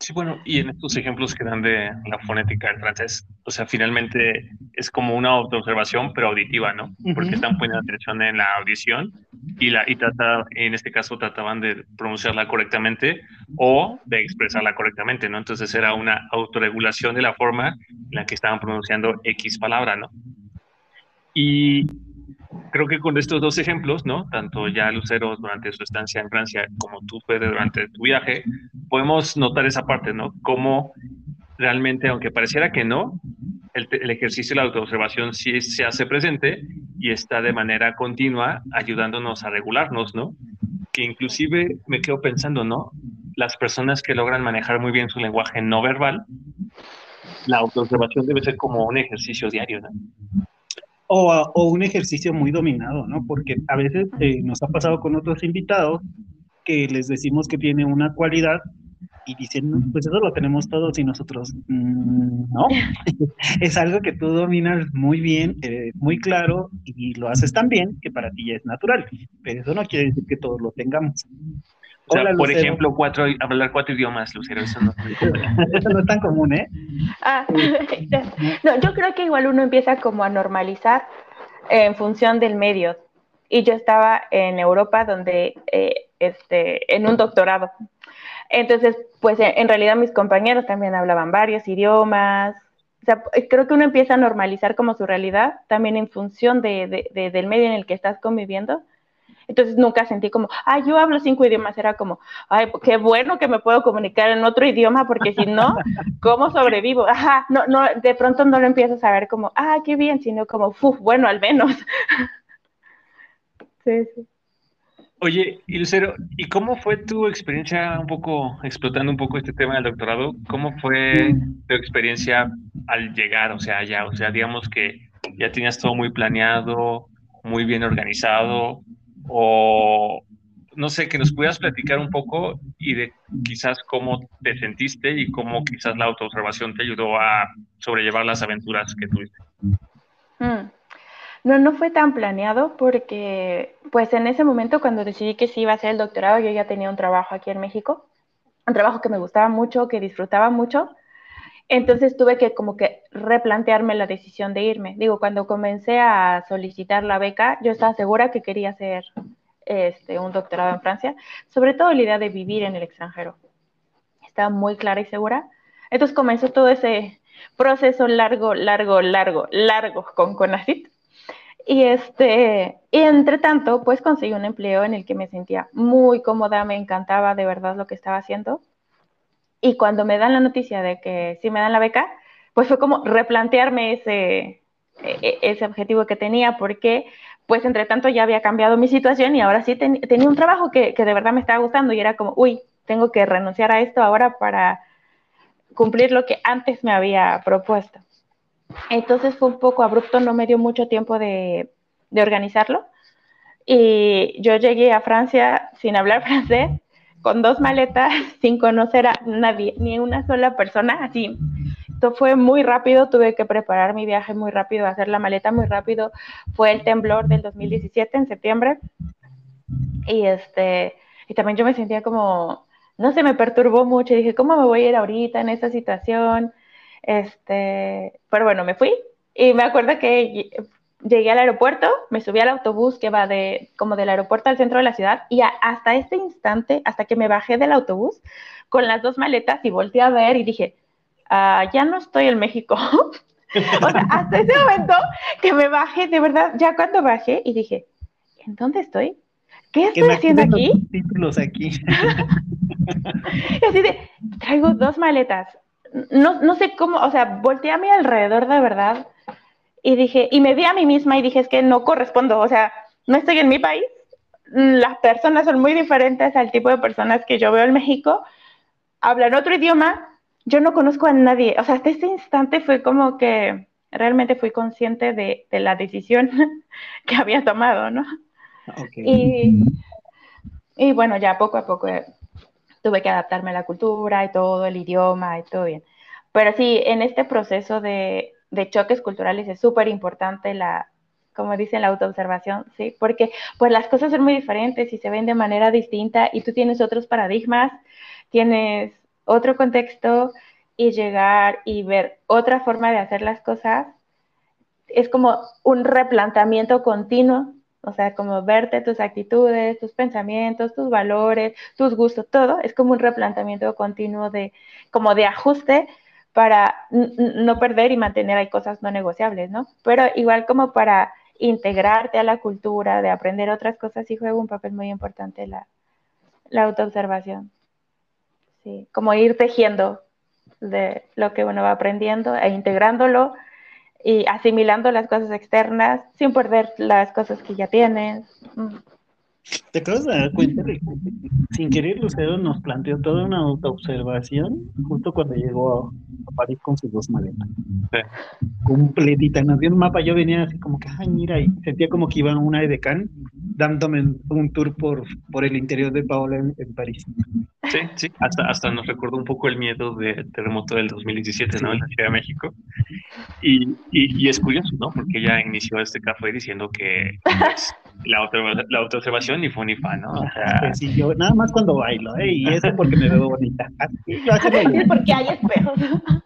Sí, bueno, y en estos ejemplos que dan de la fonética del francés, o sea, finalmente es como una autoobservación, pero auditiva, ¿no? Porque están poniendo atención en la audición y, la, y trata, en este caso trataban de pronunciarla correctamente o de expresarla correctamente, ¿no? Entonces era una autorregulación de la forma en la que estaban pronunciando X palabra, ¿no? Y creo que con estos dos ejemplos, ¿no? Tanto ya Lucero durante su estancia en Francia como tú, Fede, durante tu viaje, podemos notar esa parte, ¿no? Cómo realmente, aunque pareciera que no, el, el, ejercicio de la autoobservación sí se hace presente y está de manera continua ayudándonos a regularnos, ¿no? Que inclusive me quedo pensando, ¿no? Las personas que logran manejar muy bien su lenguaje no verbal, la autoobservación debe ser como un ejercicio diario, ¿no? O, un ejercicio muy dominado, ¿no? Porque a veces eh, nos ha pasado con otros invitados que les decimos que tiene una cualidad y dicen, pues eso lo tenemos todos y nosotros, mm, no, es algo que tú dominas muy bien, eh, muy claro y lo haces tan bien que para ti ya es natural, pero eso no quiere decir que todos lo tengamos. O sea, por ejemplo, cuatro, hablar cuatro idiomas, Lucero, eso no, eso no es tan común, ¿eh? Ah, no, yo creo que igual uno empieza como a normalizar en función del medio. Y yo estaba en Europa donde, eh, este, en un doctorado. Entonces, pues en realidad mis compañeros también hablaban varios idiomas. O sea, creo que uno empieza a normalizar como su realidad también en función de, de, del medio en el que estás conviviendo entonces nunca sentí como, ay, yo hablo cinco idiomas, era como, ay, qué bueno que me puedo comunicar en otro idioma, porque si no, ¿cómo sobrevivo? Ajá, no, no, de pronto no lo empiezas a ver como, ah, qué bien, sino como, uf, bueno, al menos. sí, sí. Oye, y Lucero, ¿y cómo fue tu experiencia un poco, explotando un poco este tema del doctorado? ¿Cómo fue tu experiencia al llegar? O sea, ya, o sea, digamos que ya tenías todo muy planeado, muy bien organizado, o no sé, que nos pudieras platicar un poco y de quizás cómo te sentiste y cómo quizás la autoobservación te ayudó a sobrellevar las aventuras que tuviste. Mm. No, no fue tan planeado porque, pues en ese momento cuando decidí que sí iba a hacer el doctorado, yo ya tenía un trabajo aquí en México, un trabajo que me gustaba mucho, que disfrutaba mucho, entonces tuve que como que replantearme la decisión de irme. Digo, cuando comencé a solicitar la beca, yo estaba segura que quería hacer este, un doctorado en Francia, sobre todo la idea de vivir en el extranjero. Estaba muy clara y segura. Entonces comenzó todo ese proceso largo, largo, largo, largo con CONACIT. Y este, y entre tanto, pues conseguí un empleo en el que me sentía muy cómoda, me encantaba de verdad lo que estaba haciendo y cuando me dan la noticia de que sí me dan la beca, pues fue como replantearme ese, e, e, ese objetivo que tenía, porque pues entre tanto ya había cambiado mi situación y ahora sí tenía un trabajo que, que, de verdad me estaba gustando y era como, uy, tengo que renunciar a esto ahora para cumplir lo que antes me había propuesto. Entonces fue un poco abrupto, no me dio mucho tiempo de, de organizarlo. Y yo llegué a Francia sin hablar francés, con dos maletas, sin conocer a nadie, ni una sola persona, así. Esto fue muy rápido, tuve que preparar mi viaje muy rápido, hacer la maleta muy rápido. Fue el temblor del 2017, en septiembre. Y, este, y también yo me sentía como, no sé, me perturbó mucho. Dije, ¿cómo me voy a ir ahorita en esa situación? Este, pero bueno, me fui. Y me acuerdo que llegué al aeropuerto, me subí al autobús que va de como del aeropuerto al centro de la ciudad y hasta este instante, hasta que me bajé del autobús con las dos maletas y volteé a ver y dije, ah, ya no estoy en México. o sea, hasta ese momento que me bajé, de verdad, ya cuando bajé y dije, ¿en dónde estoy? ¿Qué estoy haciendo aquí? Títulos aquí. y así de, traigo dos maletas. No, no sé cómo, o sea, volteé a mi alrededor de verdad y dije, y me vi a mí misma y dije, es que no correspondo, o sea, no estoy en mi país, las personas son muy diferentes al tipo de personas que yo veo en México, hablan otro idioma, yo no conozco a nadie, o sea, hasta ese instante fue como que realmente fui consciente de, la decisión que había tomado, ¿no? Y, y bueno, ya poco a poco tuve que adaptarme a la cultura y todo, el idioma y todo bien. Pero sí, en este proceso de, de choques culturales es súper importante la, como dicen, la autoobservación, ¿sí? Porque pues las cosas son muy diferentes y se ven de manera distinta y tú tienes otros paradigmas, tienes otro contexto y llegar y ver otra forma de hacer las cosas es como un replanteamiento continuo, o sea, como verte tus actitudes, tus pensamientos, tus valores, tus gustos, todo, es como un replanteamiento continuo de, como de ajuste para no perder y mantener hay cosas no negociables, ¿no? Pero igual como para integrarte a la cultura, de aprender otras cosas, sí juega un papel muy importante la, la autoobservación. Sí, como ir tejiendo de lo que uno va aprendiendo e integrándolo y asimilando las cosas externas sin perder las cosas que ya tienes. Mm. ¿Te acabas de dar cuenta de que sin querer Lucero nos planteó toda una autoobservación justo cuando llegó a, París con sus dos maletas? Sí. Completita, nos dio un mapa, yo venía así como que, ay, mira, y sentía como que iba a una edecán dándome un tour por, por el interior de Paola en, París. Sí, sí, hasta, hasta nos recordó un poco el miedo del terremoto del 2017, ¿no? En la Ciudad de México. Y, y, es curioso, ¿no? Porque ella inició este café diciendo que pues, la, auto, la autoobservación ni fue ni fan, ¿no? O sea, pues sí, yo nada más cuando bailo, ¿eh? Y eso porque me veo bonita. Es porque hay espejos.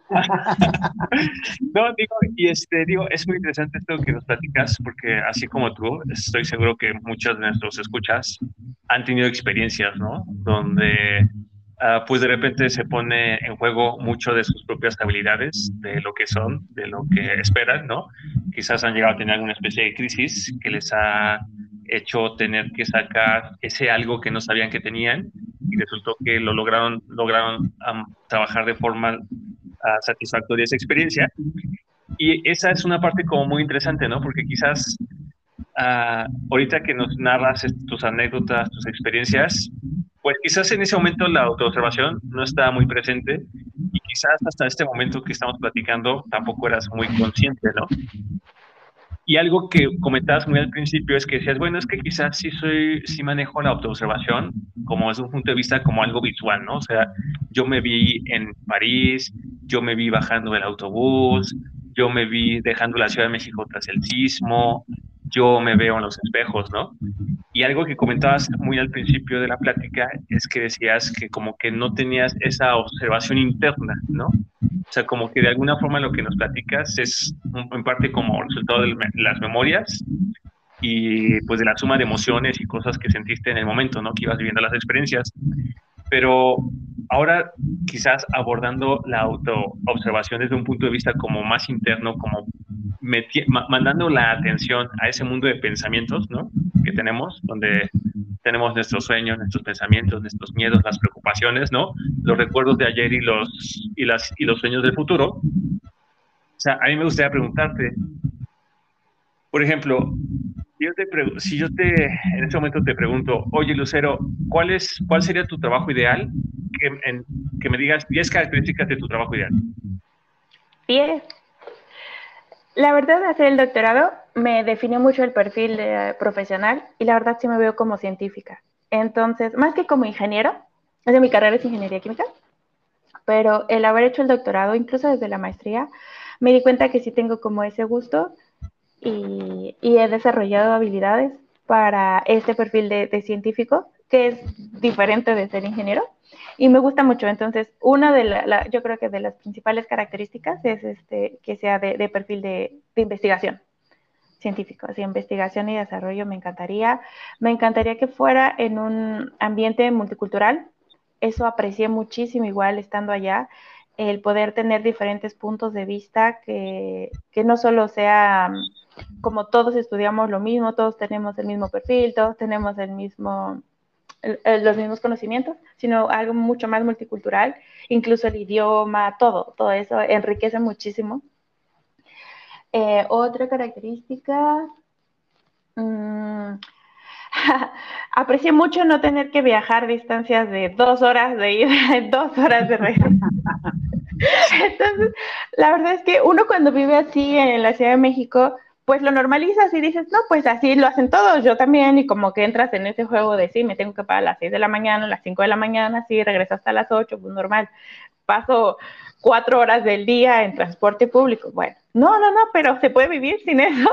no, digo, y este, digo, es muy interesante esto que nos platicas, porque así como tú, estoy seguro que muchos de nuestros escuchas han tenido experiencias, ¿no? Donde Uh, pues de repente se pone en juego mucho de sus propias habilidades, de lo que son, de lo que esperan, ¿no? Quizás han llegado a tener alguna especie de crisis que les ha hecho tener que sacar ese algo que no sabían que tenían y resultó que lo lograron, lograron trabajar de forma uh, satisfactoria esa experiencia. Y esa es una parte como muy interesante, ¿no? Porque quizás uh, ahorita que nos narras tus anécdotas, tus experiencias, pues quizás en ese momento la autoobservación no estaba muy presente y quizás hasta este momento que estamos platicando tampoco eras muy consciente, ¿no? Y algo que comentabas muy al principio es que decías, bueno, es que quizás sí soy, sí manejo la autoobservación como desde un punto de vista como algo visual, ¿no? O sea, yo me vi en París, yo me vi bajando del autobús, yo me vi dejando la Ciudad de México tras el sismo, yo me veo en los espejos, ¿no? Y algo que comentabas muy al principio de la plática es que decías que como que no tenías esa observación interna, ¿no? O sea, como que de alguna forma lo que nos platicas es en parte como resultado de las memorias y pues de la suma de emociones y cosas que sentiste en el momento, ¿no? Que ibas viviendo las experiencias. Pero ahora quizás abordando la autoobservación desde un punto de vista como más interno, como mandando la atención a ese mundo de pensamientos ¿no? que tenemos, donde tenemos nuestros sueños, nuestros pensamientos, nuestros miedos, las preocupaciones, ¿no? los recuerdos de ayer y los, y las, y los sueños del futuro. O sea, a mí me gustaría preguntarte, por ejemplo, yo te si yo te, en este momento te pregunto, oye Lucero, ¿cuál, es, cuál sería tu trabajo ideal? Que, en, que me digas 10 características de tu trabajo ideal. 10. La verdad, hacer el doctorado me definió mucho el perfil profesional y la verdad sí me veo como científica. Entonces, más que como ingeniero, sea, mi carrera es ingeniería química, pero el haber hecho el doctorado, incluso desde la maestría, me di cuenta que sí tengo como ese gusto y, he desarrollado habilidades para este perfil de, científico, que es diferente de ser ingeniero, y me gusta mucho. Entonces, una de las, yo creo que de las principales características es este, que sea de, perfil de, investigación científico, así investigación y desarrollo me encantaría. Me encantaría que fuera en un ambiente multicultural. Eso aprecié muchísimo igual estando allá el poder tener diferentes puntos de vista, que, no solo sea como todos estudiamos lo mismo, todos tenemos el mismo perfil, todos tenemos el mismo, los mismos conocimientos, sino algo mucho más multicultural, incluso el idioma, todo, todo eso enriquece muchísimo. Eh, otra característica, mmm, aprecié mucho no tener que viajar distancias de dos horas de ida, dos horas de regreso. Entonces, la verdad es que uno cuando vive así en la Ciudad de México, pues lo normalizas y dices, no, pues así lo hacen todos, yo también, y como que entras en ese juego de sí, me tengo que parar a las 6 de la mañana, las 5 de la mañana, sí, regreso hasta las 8, pues normal. Paso cuatro horas del día en transporte público. Bueno, no, no, no, pero se puede vivir sin eso.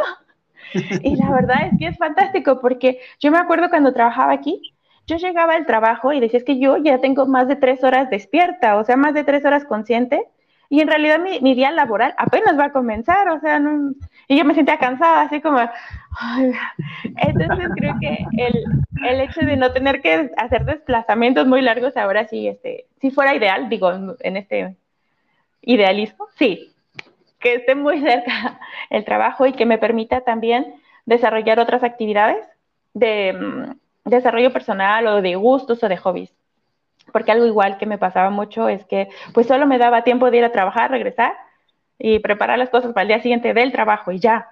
y la verdad es que es fantástico porque yo me acuerdo cuando trabajaba aquí, yo llegaba al trabajo y decía, es que yo ya tengo más de tres horas despierta, o sea, más de tres horas consciente, y en realidad mi, día laboral apenas va a comenzar, o sea, y yo me sentía cansada, así como, entonces creo que el, el, hecho de no tener que hacer desplazamientos muy largos ahora sí, este, si fuera ideal, digo, en este idealismo, sí, que esté muy cerca el trabajo y que me permita también desarrollar otras actividades de mm, desarrollo personal o de gustos o de hobbies. Porque algo igual que me pasaba mucho es que pues solo me daba tiempo de ir a trabajar, regresar y preparar las cosas para el día siguiente del trabajo y ya.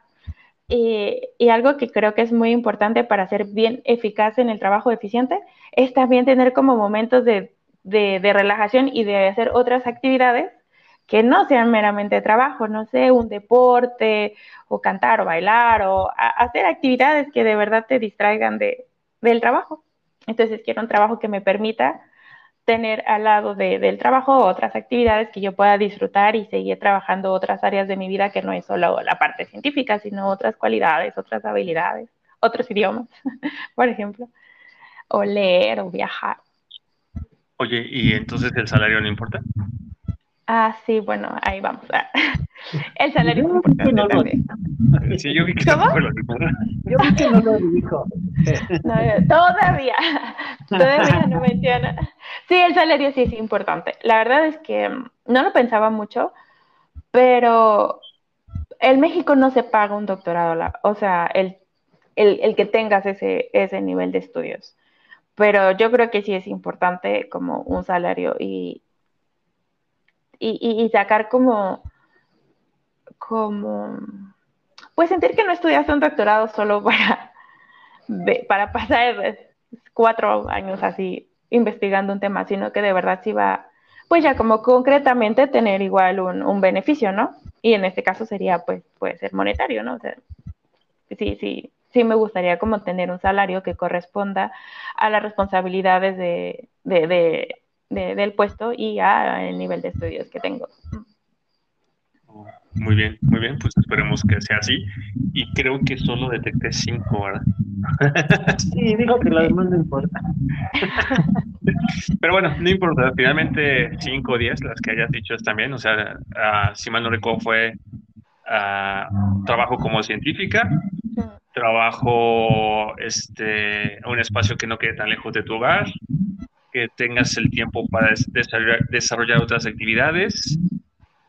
Y, algo que creo que es muy importante para ser bien eficaz en el trabajo eficiente es también tener como momentos de, de, de, relajación y de hacer otras actividades que no sean meramente trabajo, no sé, un deporte o cantar o bailar o hacer actividades que de verdad te distraigan de, del trabajo. Entonces quiero un trabajo que me permita tener al lado del trabajo otras actividades que yo pueda disfrutar y seguir trabajando otras áreas de mi vida que no es solo la parte científica, sino otras cualidades, otras habilidades, otros idiomas, por ejemplo, o leer o viajar. Oye, ¿y entonces el salario no importa? Ah, sí, bueno, ahí vamos. El salario es importante no también. Sí, yo vi que lo yo vi que no lo dijo. No, todavía, todavía no menciona. Sí, el salario sí es importante. La verdad es que mm, no lo pensaba mucho, pero en México no se paga un doctorado, o sea, el, el, el que tengas ese, ese nivel de estudios. Pero yo creo que sí es importante como un salario y, y, sacar como, como, pues sentir que no estudiaste un doctorado solo para, para pasar cuatro años así investigando un tema, sino que de verdad sí va, pues ya como concretamente tener igual un, un beneficio, ¿no? Y en este caso sería, pues, puede ser monetario, ¿no? O sea, sí, sí, sí me gustaría como tener un salario que corresponda a las responsabilidades de, de, del puesto y a el nivel de estudios que tengo. Muy bien, muy bien, pues esperemos que sea así. Y creo que solo detecté cinco, ¿verdad? Sí, dijo que lo demás no importa. Pero bueno, no importa, finalmente cinco o diez, las que hayas dicho también, o sea, uh, si mal no recuerdo fue uh, trabajo como científica, trabajo este, un espacio que no quede tan lejos de tu hogar, que tengas el tiempo para desarrollar, otras actividades,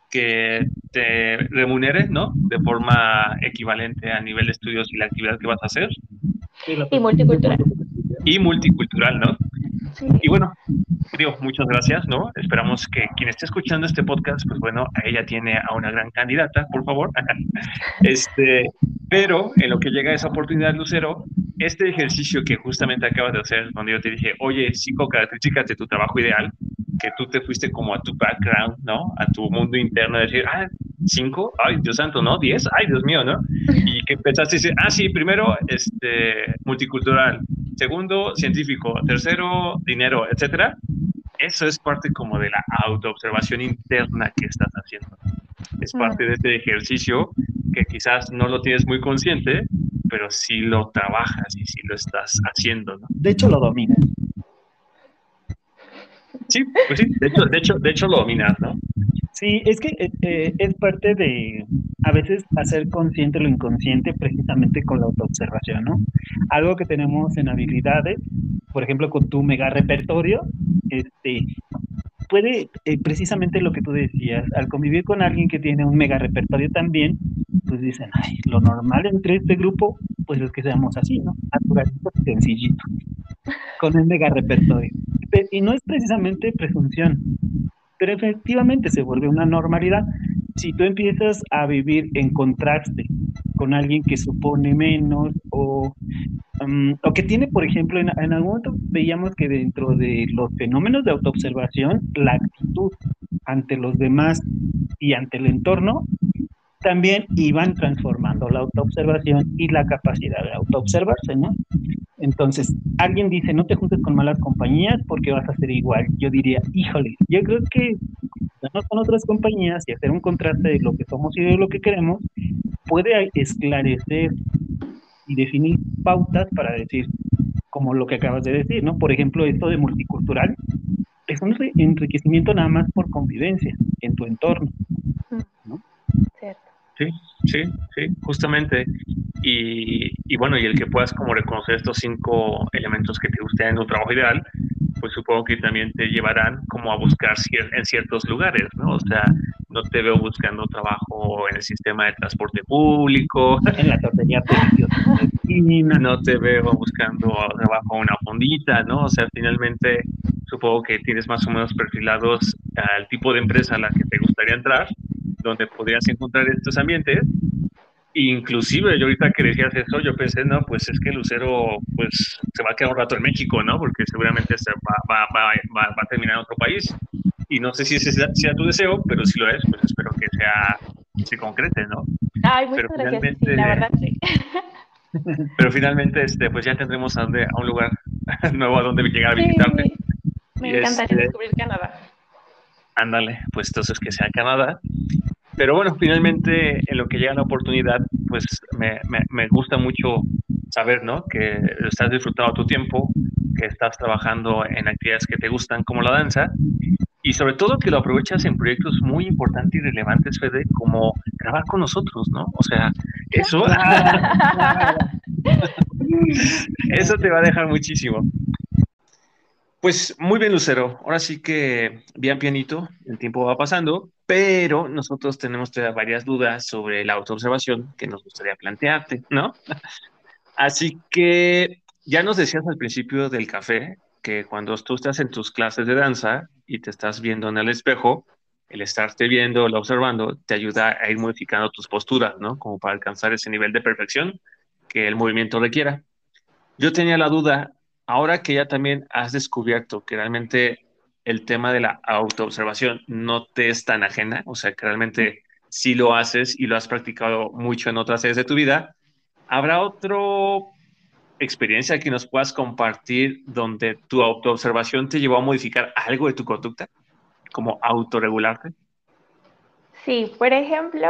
que te remunere, ¿no? De forma equivalente a nivel de estudios y la actividad que vas a hacer. Y multicultural. Y multicultural, ¿no? Y bueno, digo, muchas gracias, ¿no? Esperamos que quien esté escuchando este podcast, pues bueno, a ella tiene a una gran candidata, por favor. este, pero en lo que llega esa oportunidad, Lucero, este ejercicio que justamente acabas de hacer, cuando yo te dije, oye, cinco características de tu trabajo ideal, que tú te fuiste como a tu background, ¿no? A tu mundo interno, decir, ah, cinco, ay, Dios santo, ¿no? Diez, ay, Dios mío, ¿no? Y que empezaste a decir, ah, sí, primero, este, multicultural, segundo, científico, tercero, dinero, etcétera. Eso es parte como de la autoobservación interna que estás haciendo. Es parte de este ejercicio que quizás no lo tienes muy consciente, pero sí lo trabajas y sí lo estás haciendo, ¿no? De hecho, lo dominas. Sí, pues sí, de hecho, de hecho, de hecho lo dominas, ¿no? Sí, es que eh, eh, es parte de a veces hacer consciente lo inconsciente precisamente con la autoobservación, ¿no? Algo que tenemos en habilidades, por ejemplo, con tu mega repertorio, este, puede, eh, precisamente lo que tú decías, al convivir con alguien que tiene un mega repertorio también, pues dicen, ay, lo normal entre este grupo, pues es que seamos así, ¿no? Naturalito, sencillito, con un mega repertorio. Y no es precisamente presunción, pero efectivamente se vuelve una normalidad. Si tú empiezas a vivir en contraste con alguien que supone menos o, mm, o que tiene, por ejemplo, en, en, algún momento veíamos que dentro de los fenómenos de autoobservación, la actitud ante los demás y ante el entorno también iban transformando la autoobservación y la capacidad de autoobservarse, ¿no? Entonces, alguien dice, no te juntes con malas compañías porque vas a ser igual. Yo diría, híjole, yo creo que juntarnos con otras compañías y hacer un contraste de lo que somos y de lo que queremos puede esclarecer y definir pautas para decir, como lo que acabas de decir, ¿no? Por ejemplo, esto de multicultural es un enriquecimiento nada más por convivencia en tu entorno, ¿no? Cierto. Sí, sí, sí, justamente. Y, y, bueno, y el que puedas como reconocer estos cinco elementos que te gusten en tu trabajo ideal, pues supongo que también te llevarán como a buscar en ciertos lugares, ¿no? O sea, no te veo buscando trabajo en el sistema de transporte público, en la tortería no te veo buscando trabajo en una fondita, ¿no? O sea, finalmente supongo que tienes más o menos perfilados al tipo de empresa a la que te gustaría entrar donde podrías encontrar estos ambientes. Inclusive yo ahorita que decías eso, yo pensé, no, pues es que Lucero pues se va a quedar un rato en México, ¿no? Porque seguramente se va, va, va, va, a terminar en otro país. Y no sé si ese sea, tu deseo, pero si lo es, pues espero que sea, se concrete, ¿no? Ay, muchas pero gracias. Sí, la verdad, sí. Pero finalmente, este, pues ya tendremos a, a un lugar nuevo a donde llegar a visitarte. Sí, me encantaría este, descubrir Canadá. Ándale, pues entonces que sea Canadá. Pero bueno, finalmente en lo que llega la oportunidad, pues me, me, gusta mucho saber, ¿no? Que estás disfrutando tu tiempo, que estás trabajando en actividades que te gustan como la danza y sobre todo que lo aprovechas en proyectos muy importantes y relevantes, Fede, como grabar con nosotros, ¿no? O sea, eso, eso te va a dejar muchísimo. Pues muy bien, Lucero. Ahora sí que bien pianito, el tiempo va pasando, pero nosotros tenemos varias dudas sobre la autoobservación que nos gustaría plantearte, ¿no? Así que ya nos decías al principio del café que cuando tú estás en tus clases de danza y te estás viendo en el espejo, el estarte viendo, el observando, te ayuda a ir modificando tus posturas, ¿no? Como para alcanzar ese nivel de perfección que el movimiento requiera. Yo tenía la duda, ahora que ya también has descubierto que realmente el tema de la autoobservación no te es tan ajena, o sea, que realmente sí lo haces y lo has practicado mucho en otras áreas de tu vida, ¿habrá otra experiencia que nos puedas compartir donde tu autoobservación te llevó a modificar algo de tu conducta, como autorregularte? Sí, por ejemplo,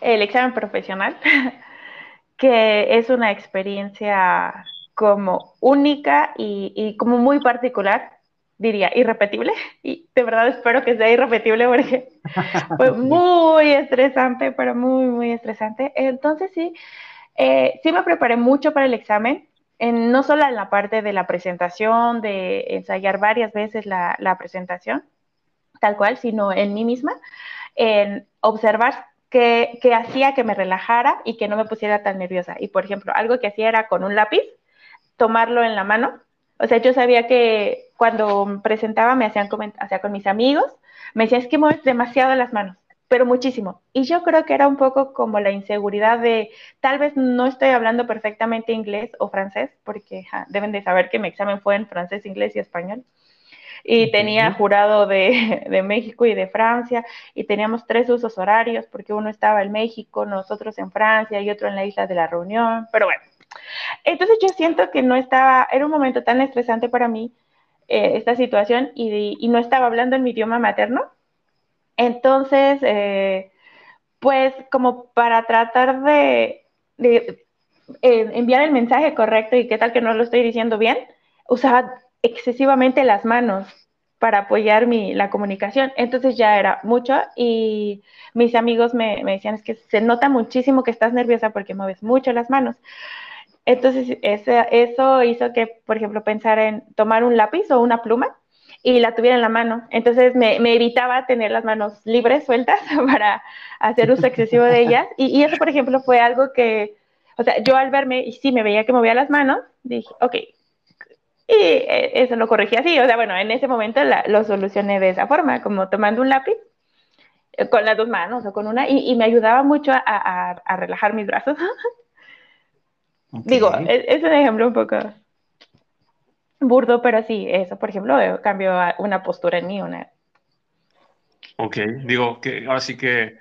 el examen profesional, que es una experiencia como única y, como muy particular, diría, irrepetible. Y de verdad espero que sea irrepetible porque fue muy estresante, pero muy, muy estresante. Entonces sí, eh, sí me preparé mucho para el examen, en, no solo en la parte de la presentación, de ensayar varias veces la, la presentación, tal cual, sino en mí misma, en observar qué, qué hacía que me relajara y que no me pusiera tan nerviosa. Y por ejemplo, algo que hacía era con un lápiz, tomarlo en la mano. O sea, yo sabía que cuando presentaba me hacían hacía con mis amigos, me decían, es que mueves demasiado las manos, pero muchísimo. Y yo creo que era un poco como la inseguridad de, tal vez no estoy hablando perfectamente inglés o francés, porque deben de saber que mi examen fue en francés, inglés y español. y tenía jurado de, de, México y de Francia y teníamos tres usos horarios porque uno estaba en México, nosotros en Francia y otro en la isla de la Reunión, pero bueno. Entonces yo siento que no estaba, era un momento tan estresante para mí eh, esta situación y, y, no estaba hablando en mi idioma materno. Entonces, eh, pues como para tratar de, de eh, enviar el mensaje correcto y qué tal que no lo estoy diciendo bien, usaba excesivamente las manos para apoyar mi, la comunicación. Entonces ya era mucho y mis amigos me, me, decían, es que se nota muchísimo que estás nerviosa porque mueves mucho las manos. Entonces eso hizo que, por ejemplo, pensara en tomar un lápiz o una pluma y la tuviera en la mano. Entonces me, me evitaba tener las manos libres, sueltas, para hacer uso excesivo de ellas. Y, y eso, por ejemplo, fue algo que o sea, yo al verme, y sí me veía que movía las manos, dije, ok. Y eh, eso lo corregí así. O sea, bueno, en ese momento lo solucioné de esa forma, como tomando un lápiz eh, con las dos manos o con una, y, me ayudaba mucho a, relajar mis brazos. Digo, es, es, un ejemplo un poco burdo, pero sí, eso, por ejemplo, cambió una postura en mí. Una... Ok, digo que ahora sí que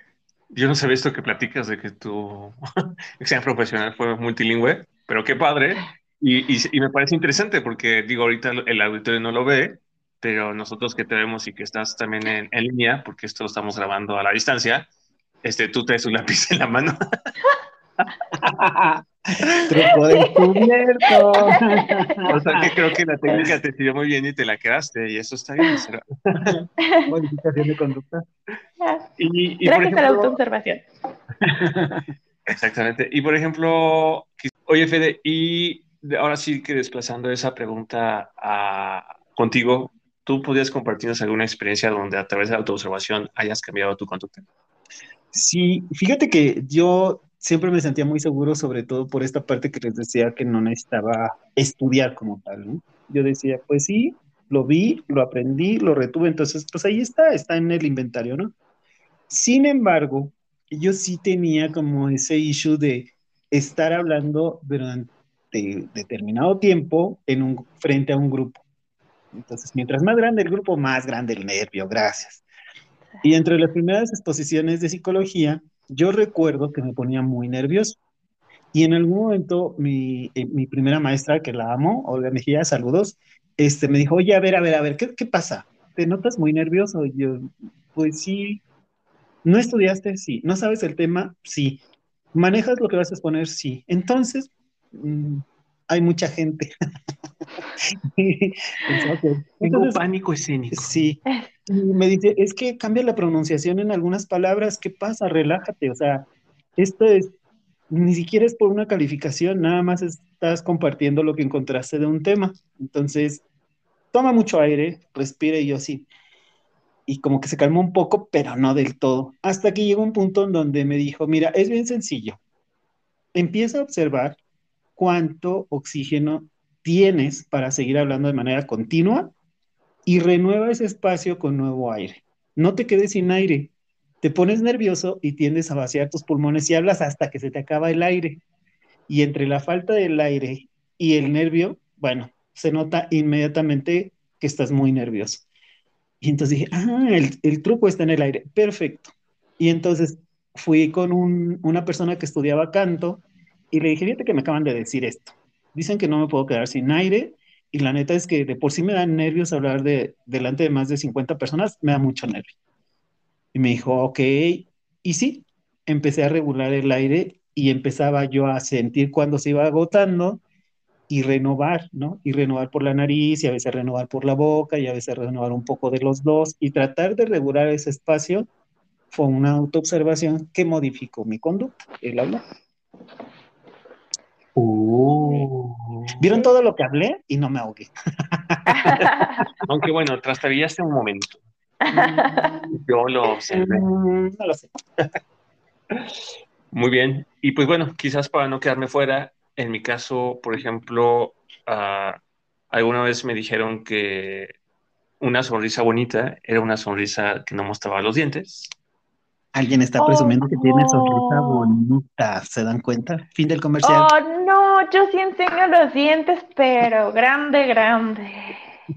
yo no sabía esto que platicas de que tu examen profesional fue multilingüe, pero qué padre. Y, y, me parece interesante porque, digo, ahorita el auditorio no lo ve, pero nosotros que te vemos y que estás también en, en línea, porque esto lo estamos grabando a la distancia, este, tú traes un lápiz en la mano. Truco descubierto. o sea que creo que la técnica te sirvió muy bien y te la quedaste, y eso está bien. Modificación de conducta. Y, y Gracias a la autoobservación. Exactamente. Y por ejemplo, oye Fede, y ahora sí que desplazando esa pregunta a, contigo, ¿tú podrías compartirnos alguna experiencia donde a través de la autoobservación hayas cambiado tu conducta? Sí, fíjate que yo siempre me sentía muy seguro, sobre todo por esta parte que les decía que no necesitaba estudiar como tal. Yo decía, pues sí, lo vi, lo aprendí, lo retuve, entonces, pues ahí está, está en el inventario, ¿no? Sin embargo, yo sí tenía como ese issue de estar hablando durante determinado tiempo en un, frente a un grupo. Entonces, mientras más grande el grupo, más grande el nervio, gracias. Y entre las primeras exposiciones de psicología, yo recuerdo que me ponía muy nervioso. Y en algún momento mi, eh, mi primera maestra, que la amo, Olga Mejía, saludos, este, me dijo, oye, a ver, a ver, a ver, ¿qué, qué pasa? ¿Te notas muy nervioso? Y yo, pues sí. ¿No estudiaste? Sí. ¿No sabes el tema? Sí. ¿Manejas lo que vas a exponer? Sí. Entonces, mm, hay mucha gente. Tengo pánico escénico. Sí. Y me dice, es que cambia la pronunciación en algunas palabras, ¿qué pasa? Relájate, o sea, esto es, ni siquiera es por una calificación, nada más estás compartiendo lo que encontraste de un tema. Entonces, toma mucho aire, respire y yo así. Y como que se calmó un poco, pero no del todo. Hasta que llegó un punto en donde me dijo, mira, es bien sencillo. Empieza a observar cuánto oxígeno tienes para seguir hablando de manera continua y renueva ese espacio con nuevo aire. No te quedes sin aire. Te pones nervioso y tiendes a vaciar tus pulmones y hablas hasta que se te acaba el aire. Y entre la falta del aire y el nervio, bueno, se nota inmediatamente que estás muy nervioso. Y entonces dije, ah, el, truco está en el aire. Perfecto. Y entonces fui con una persona que estudiaba canto y le dije, fíjate que me acaban de decir esto. Dicen que no me puedo quedar sin aire y la neta es que de por sí me dan nervios hablar de delante de más de 50 personas, me da mucho nervio. Y me dijo, ok, y sí, empecé a regular el aire y empezaba yo a sentir cuando se iba agotando y renovar, ¿no? Y renovar por la nariz y a veces renovar por la boca y a veces renovar un poco de los dos y tratar de regular ese espacio fue una autoobservación que modificó mi conducta, el hablar. Uh. ¿Vieron todo lo que hablé? Y no me ahogué. Aunque bueno, trastabillaste un momento. Yo lo observé. Mm, no lo sé. Muy bien. Y pues bueno, quizás para no quedarme fuera, en mi caso, por ejemplo, uh, alguna vez me dijeron que una sonrisa bonita era una sonrisa que no mostraba los dientes. Alguien está presumiendo que tiene sonrisa bonita, ¿se dan cuenta? Fin del comercial. Oh, no, yo sí enseño los dientes, pero grande, grande.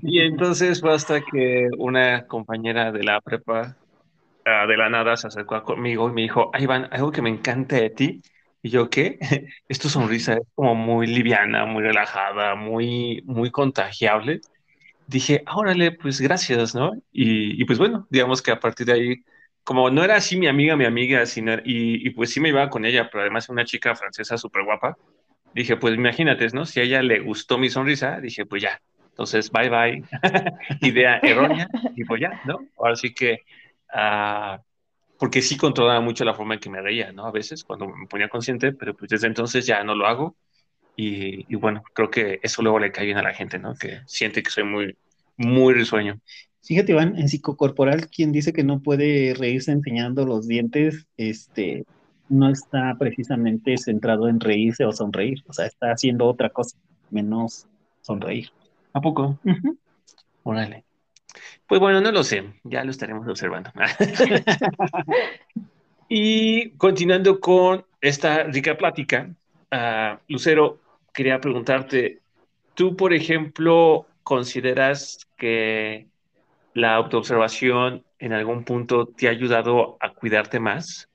Y entonces fue hasta que una compañera de la prepa ah, de la nada se acercó conmigo y me dijo, ay, Iván, algo que me encanta de ti. Y yo, ¿qué? Es tu sonrisa, es como muy liviana, muy relajada, muy, muy contagiable. Dije, órale, pues gracias, ¿no? Y, y pues bueno, digamos que a partir de ahí como no era así mi amiga, mi amiga, sino, y, y, pues sí me iba con ella, pero además una chica francesa súper guapa, dije, pues imagínate, ¿no? Si a ella le gustó mi sonrisa, dije, pues ya, entonces, bye bye, idea errónea, y pues ya, ¿no? Ahora sí que, uh, porque sí controlaba mucho la forma en que me reía, ¿no? A veces, cuando me ponía consciente, pero pues desde entonces ya no lo hago, y, y bueno, creo que eso luego le cae bien a la gente, ¿no? Que siente que soy muy, muy risueño. Fíjate, Iván, en psicocorporal, quien dice que no puede reírse enseñando los dientes, este, no está precisamente centrado en reírse o sonreír, o sea, está haciendo otra cosa, menos sonreír. ¿A poco? Órale. Pues bueno, no lo sé, ya lo estaremos observando. y continuando con esta rica plática, uh, Lucero, quería preguntarte, tú, por ejemplo, consideras que la autoobservación en algún punto te ha ayudado a cuidarte más?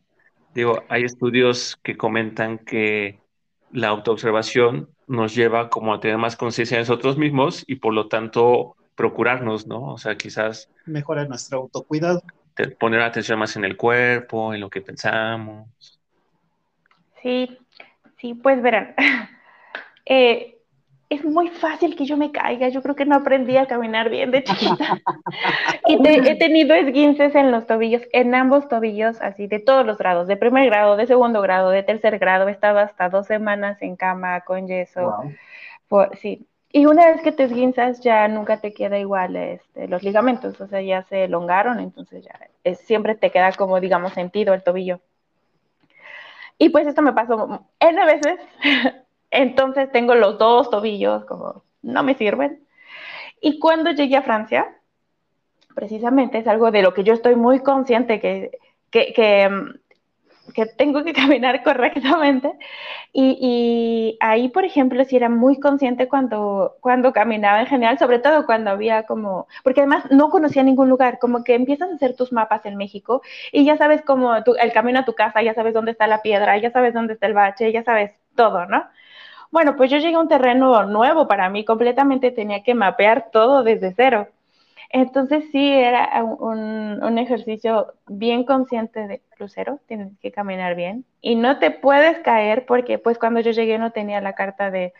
Digo, hay estudios que comentan que la autoobservación nos lleva como a tener más conciencia de nosotros mismos y por lo tanto procurarnos, ¿no? O sea, quizás... Mejorar nuestro autocuidado. Poner atención más en el cuerpo, en lo que pensamos. Sí, sí, pues verán. Eh, es muy fácil que yo me caiga. Yo creo que no aprendí a caminar bien de chiquita. y te, he tenido esguinces en los tobillos, en ambos tobillos, así de todos los grados, de primer grado, de segundo grado, de tercer grado. He estado hasta dos semanas en cama con yeso. sí. Y una vez que te esguinzas, ya nunca te queda igual este, los ligamentos, o sea, ya se elongaron, entonces ya es, siempre te queda como, digamos, sentido el tobillo. Y pues esto me pasó N veces entonces tengo los dos tobillos como no me sirven. Y cuando llegué a Francia, precisamente es algo de lo que yo estoy muy consciente que, que, que, que tengo que caminar correctamente. Y, ahí, por ejemplo, sí era muy consciente cuando, cuando caminaba en general, sobre todo cuando había como, porque además no conocía ningún lugar, como que empiezas a hacer tus mapas en México y ya sabes como el camino a tu casa, ya sabes dónde está la piedra, ya sabes dónde está el bache, ya sabes todo, ¿no? Bueno, pues yo llegué a un terreno nuevo para mí, completamente tenía que mapear todo desde cero. Entonces sí, era un, ejercicio bien consciente de crucero, tienes que caminar bien y no te puedes caer porque pues cuando yo llegué no tenía la carta de,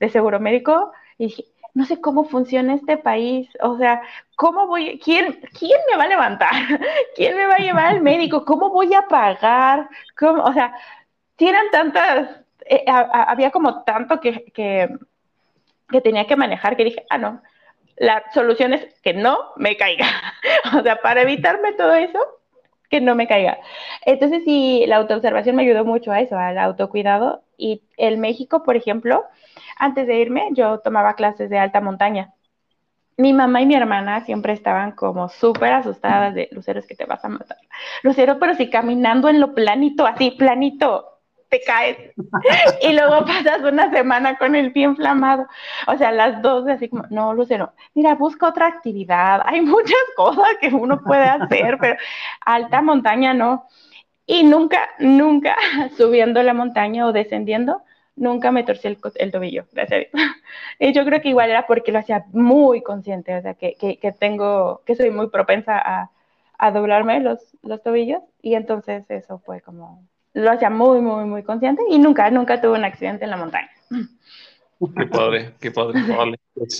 de seguro médico y dije, no sé cómo funciona este país, o sea, ¿cómo voy, quién, quién me va a levantar? ¿Quién me va a llevar al médico? ¿Cómo voy a pagar? ¿Cómo? O sea, tienen tantas eh, había como tanto que, que, que, tenía que manejar que dije, ah, no, la solución es que no me caiga. o sea, para evitarme todo eso, que no me caiga. Entonces, sí, la autoobservación me ayudó mucho a eso, al autocuidado. Y en México, por ejemplo, antes de irme, yo tomaba clases de alta montaña. Mi mamá y mi hermana siempre estaban como súper asustadas de, Lucero, es que te vas a matar. Lucero, pero si caminando en lo planito, así, planito, te caes y luego pasas una semana con el pie inflamado. O sea, las dos así como, no, Lucero, mira, busca otra actividad. Hay muchas cosas que uno puede hacer, pero alta montaña no. Y nunca, nunca subiendo la montaña o descendiendo, nunca me torcí el, el tobillo, gracias a Dios. Y yo creo que igual era porque lo hacía muy consciente, o sea, que, que, que tengo, que soy muy propensa a, a doblarme los, los tobillos y entonces eso fue como lo hacía muy, muy, muy consciente y nunca, nunca tuve un accidente en la montaña. Qué padre, qué padre.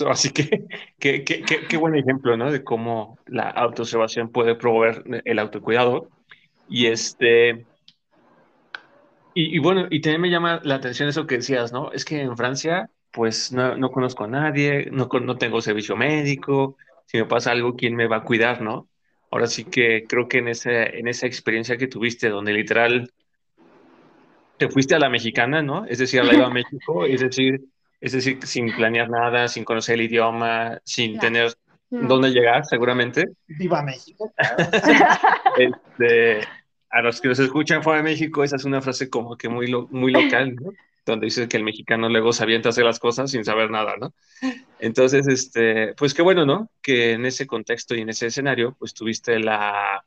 así que qué, qué, qué, buen ejemplo, ¿no? De cómo la autoobservación puede promover el autocuidado. Y este. Y, bueno, y también me llama la atención eso que decías, ¿no? Es que en Francia, pues no, no conozco a nadie, no, no tengo servicio médico. Si me pasa algo, ¿quién me va a cuidar, no? Ahora sí que creo que en esa, en esa experiencia que tuviste, donde literal te fuiste a la mexicana, ¿no? Es decir, a la iba a México, es decir, es decir, sin planear nada, sin conocer el idioma, sin tener mm. dónde llegar, seguramente. Viva México. este, a los que nos escuchan fuera de México, esa es una frase como que muy, muy local, ¿no? Donde dice que el mexicano luego se avienta a hacer las cosas sin saber nada, ¿no? Entonces, este, pues qué bueno, ¿no? Que en ese contexto y en ese escenario, pues tuviste la,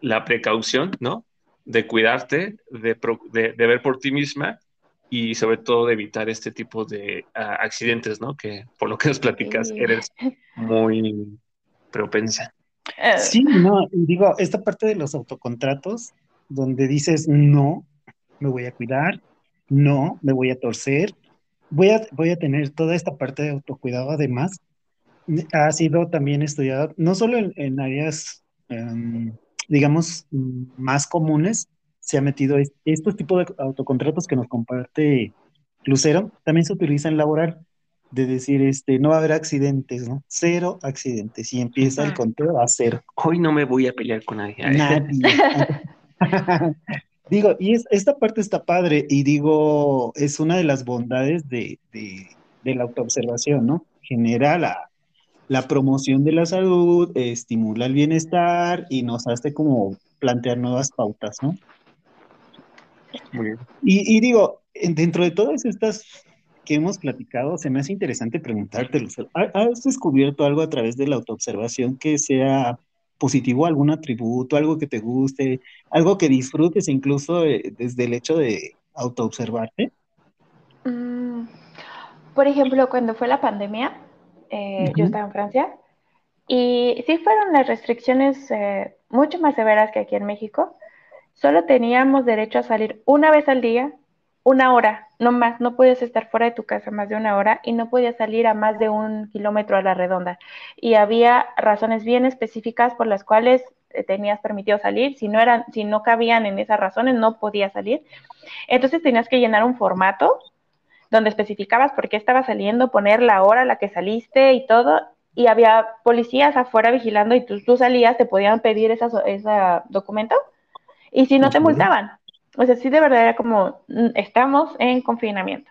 la precaución, ¿no? De cuidarte, de, de, ver por ti misma y sobre todo de evitar este tipo de ah, accidentes, ¿no? Que por lo que nos platicas eres muy propensa. Eh. Sí, no, digo, esta parte de los autocontratos, donde dices, no, me voy a cuidar, no, me voy a torcer, voy a, voy a tener toda esta parte de autocuidado, además, ha sido también estudiado, no solo en, áreas, em, digamos, más comunes, se ha metido estos tipos de autocontratos que nos comparte Lucero, también se utiliza en laboral, de decir, este, no va a haber accidentes, ¿no? Cero accidentes, y empieza el conteo a cero. Hoy no me voy a pelear con nadie. Nadie. digo, y esta parte está padre, y digo, es una de las bondades de, la autoobservación, ¿no? Genera la, la promoción de la salud, estimula el bienestar y nos hace como plantear nuevas pautas, ¿no? Muy bien. Y, y digo, dentro de todas estas que hemos platicado, se me hace interesante preguntarte, ¿has descubierto algo a través de la autoobservación que sea positivo, algún atributo, algo que te guste, algo que disfrutes incluso eh, desde el hecho de autoobservarte? Mm, por ejemplo, cuando fue la pandemia, eh, yo estaba en Francia y sí fueron las restricciones eh, mucho más severas que aquí en México. Solo teníamos derecho a salir una vez al día una hora, no más, no puedes estar fuera de tu casa más de una hora y no podías salir a más de un kilómetro a la redonda. Y había razones bien específicas por las cuales eh, tenías permitido salir, si no eran, si no cabían en esas razones, no podías salir. Entonces tenías que llenar un formato donde especificabas por qué estabas saliendo, poner la hora a la que saliste y todo, y había policías afuera vigilando y tú, tú salías, te podían pedir ese documento, y si no te multaban. O sea, sí de verdad era como, mm, estamos en confinamiento.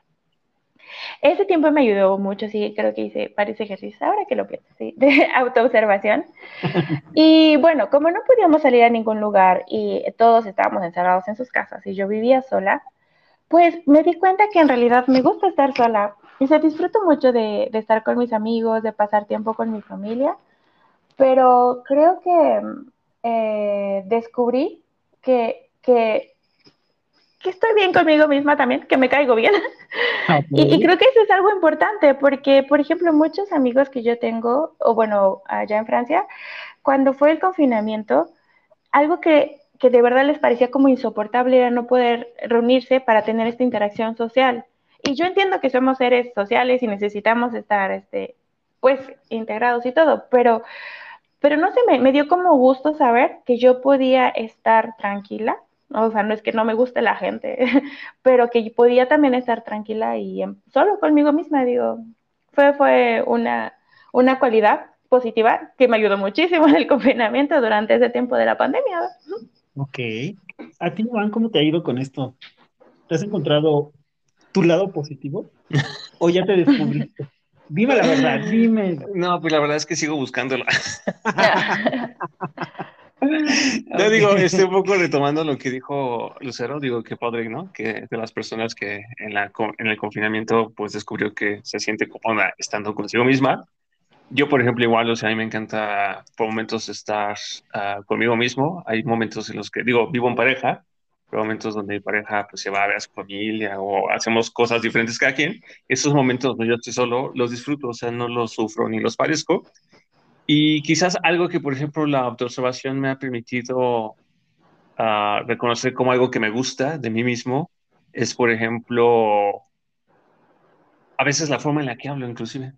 Ese tiempo me ayudó mucho, sí, creo que hice varios ejercicios, ahora que lo pienso, sí, de autoobservación. Y bueno, como no podíamos salir a ningún lugar y todos estábamos encerrados en sus casas y yo vivía sola, pues me di cuenta que en realidad me gusta estar sola y se disfruto mucho de, estar con mis amigos, de pasar tiempo con mi familia, pero creo que eh, descubrí que, que que estoy bien conmigo misma también, que me caigo bien. Y, creo que eso es algo importante porque, por ejemplo, muchos amigos que yo tengo, o bueno, allá en Francia, cuando fue el confinamiento, algo que, que de verdad les parecía como insoportable era no poder reunirse para tener esta interacción social. Y yo entiendo que somos seres sociales y necesitamos estar, este, pues, integrados y todo, pero, pero no sé, me, me dio como gusto saber que yo podía estar tranquila o sea, no es que no me guste la gente, pero que podía también estar tranquila y solo conmigo misma, digo, fue, fue una, una cualidad positiva que me ayudó muchísimo en el confinamiento durante ese tiempo de la pandemia. Ok. ¿A ti, Juan, cómo te ha ido con esto? ¿Te has encontrado tu lado positivo? ¿O ya te descubriste? Dime la verdad, dime. No, pues la verdad es que sigo buscándola. No digo, estoy un poco retomando lo que dijo Lucero, digo que padre, ¿no? Que de las personas que en, la, en el confinamiento pues descubrió que se siente cómoda estando consigo misma. Yo, por ejemplo, igual, o sea, a mí me encanta por momentos estar uh, conmigo mismo. Hay momentos en los que, digo, vivo en pareja, pero momentos donde mi pareja pues se va a ver a su familia o hacemos cosas diferentes cada quien. Esos momentos donde yo estoy solo, los disfruto, o sea, no los sufro ni los padezco y quizás algo que, por ejemplo, la autoobservación me ha permitido uh, reconocer como algo que me gusta de mí mismo es, por ejemplo, a veces la forma en la que hablo, inclusive.